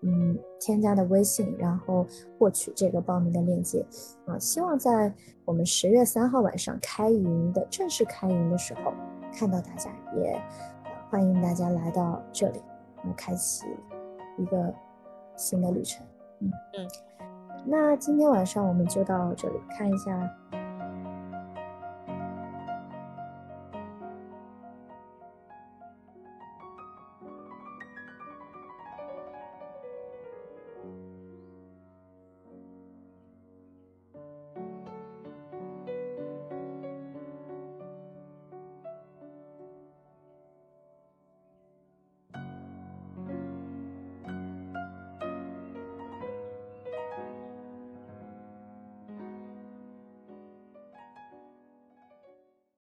嗯，添加的微信，然后获取这个报名的链接啊。希望在我们十月三号晚上开营的正式开营的时候看到大家，也欢迎大家来到这里，我们开启一个新的旅程。嗯嗯，那今天晚上我们就到这里，看一下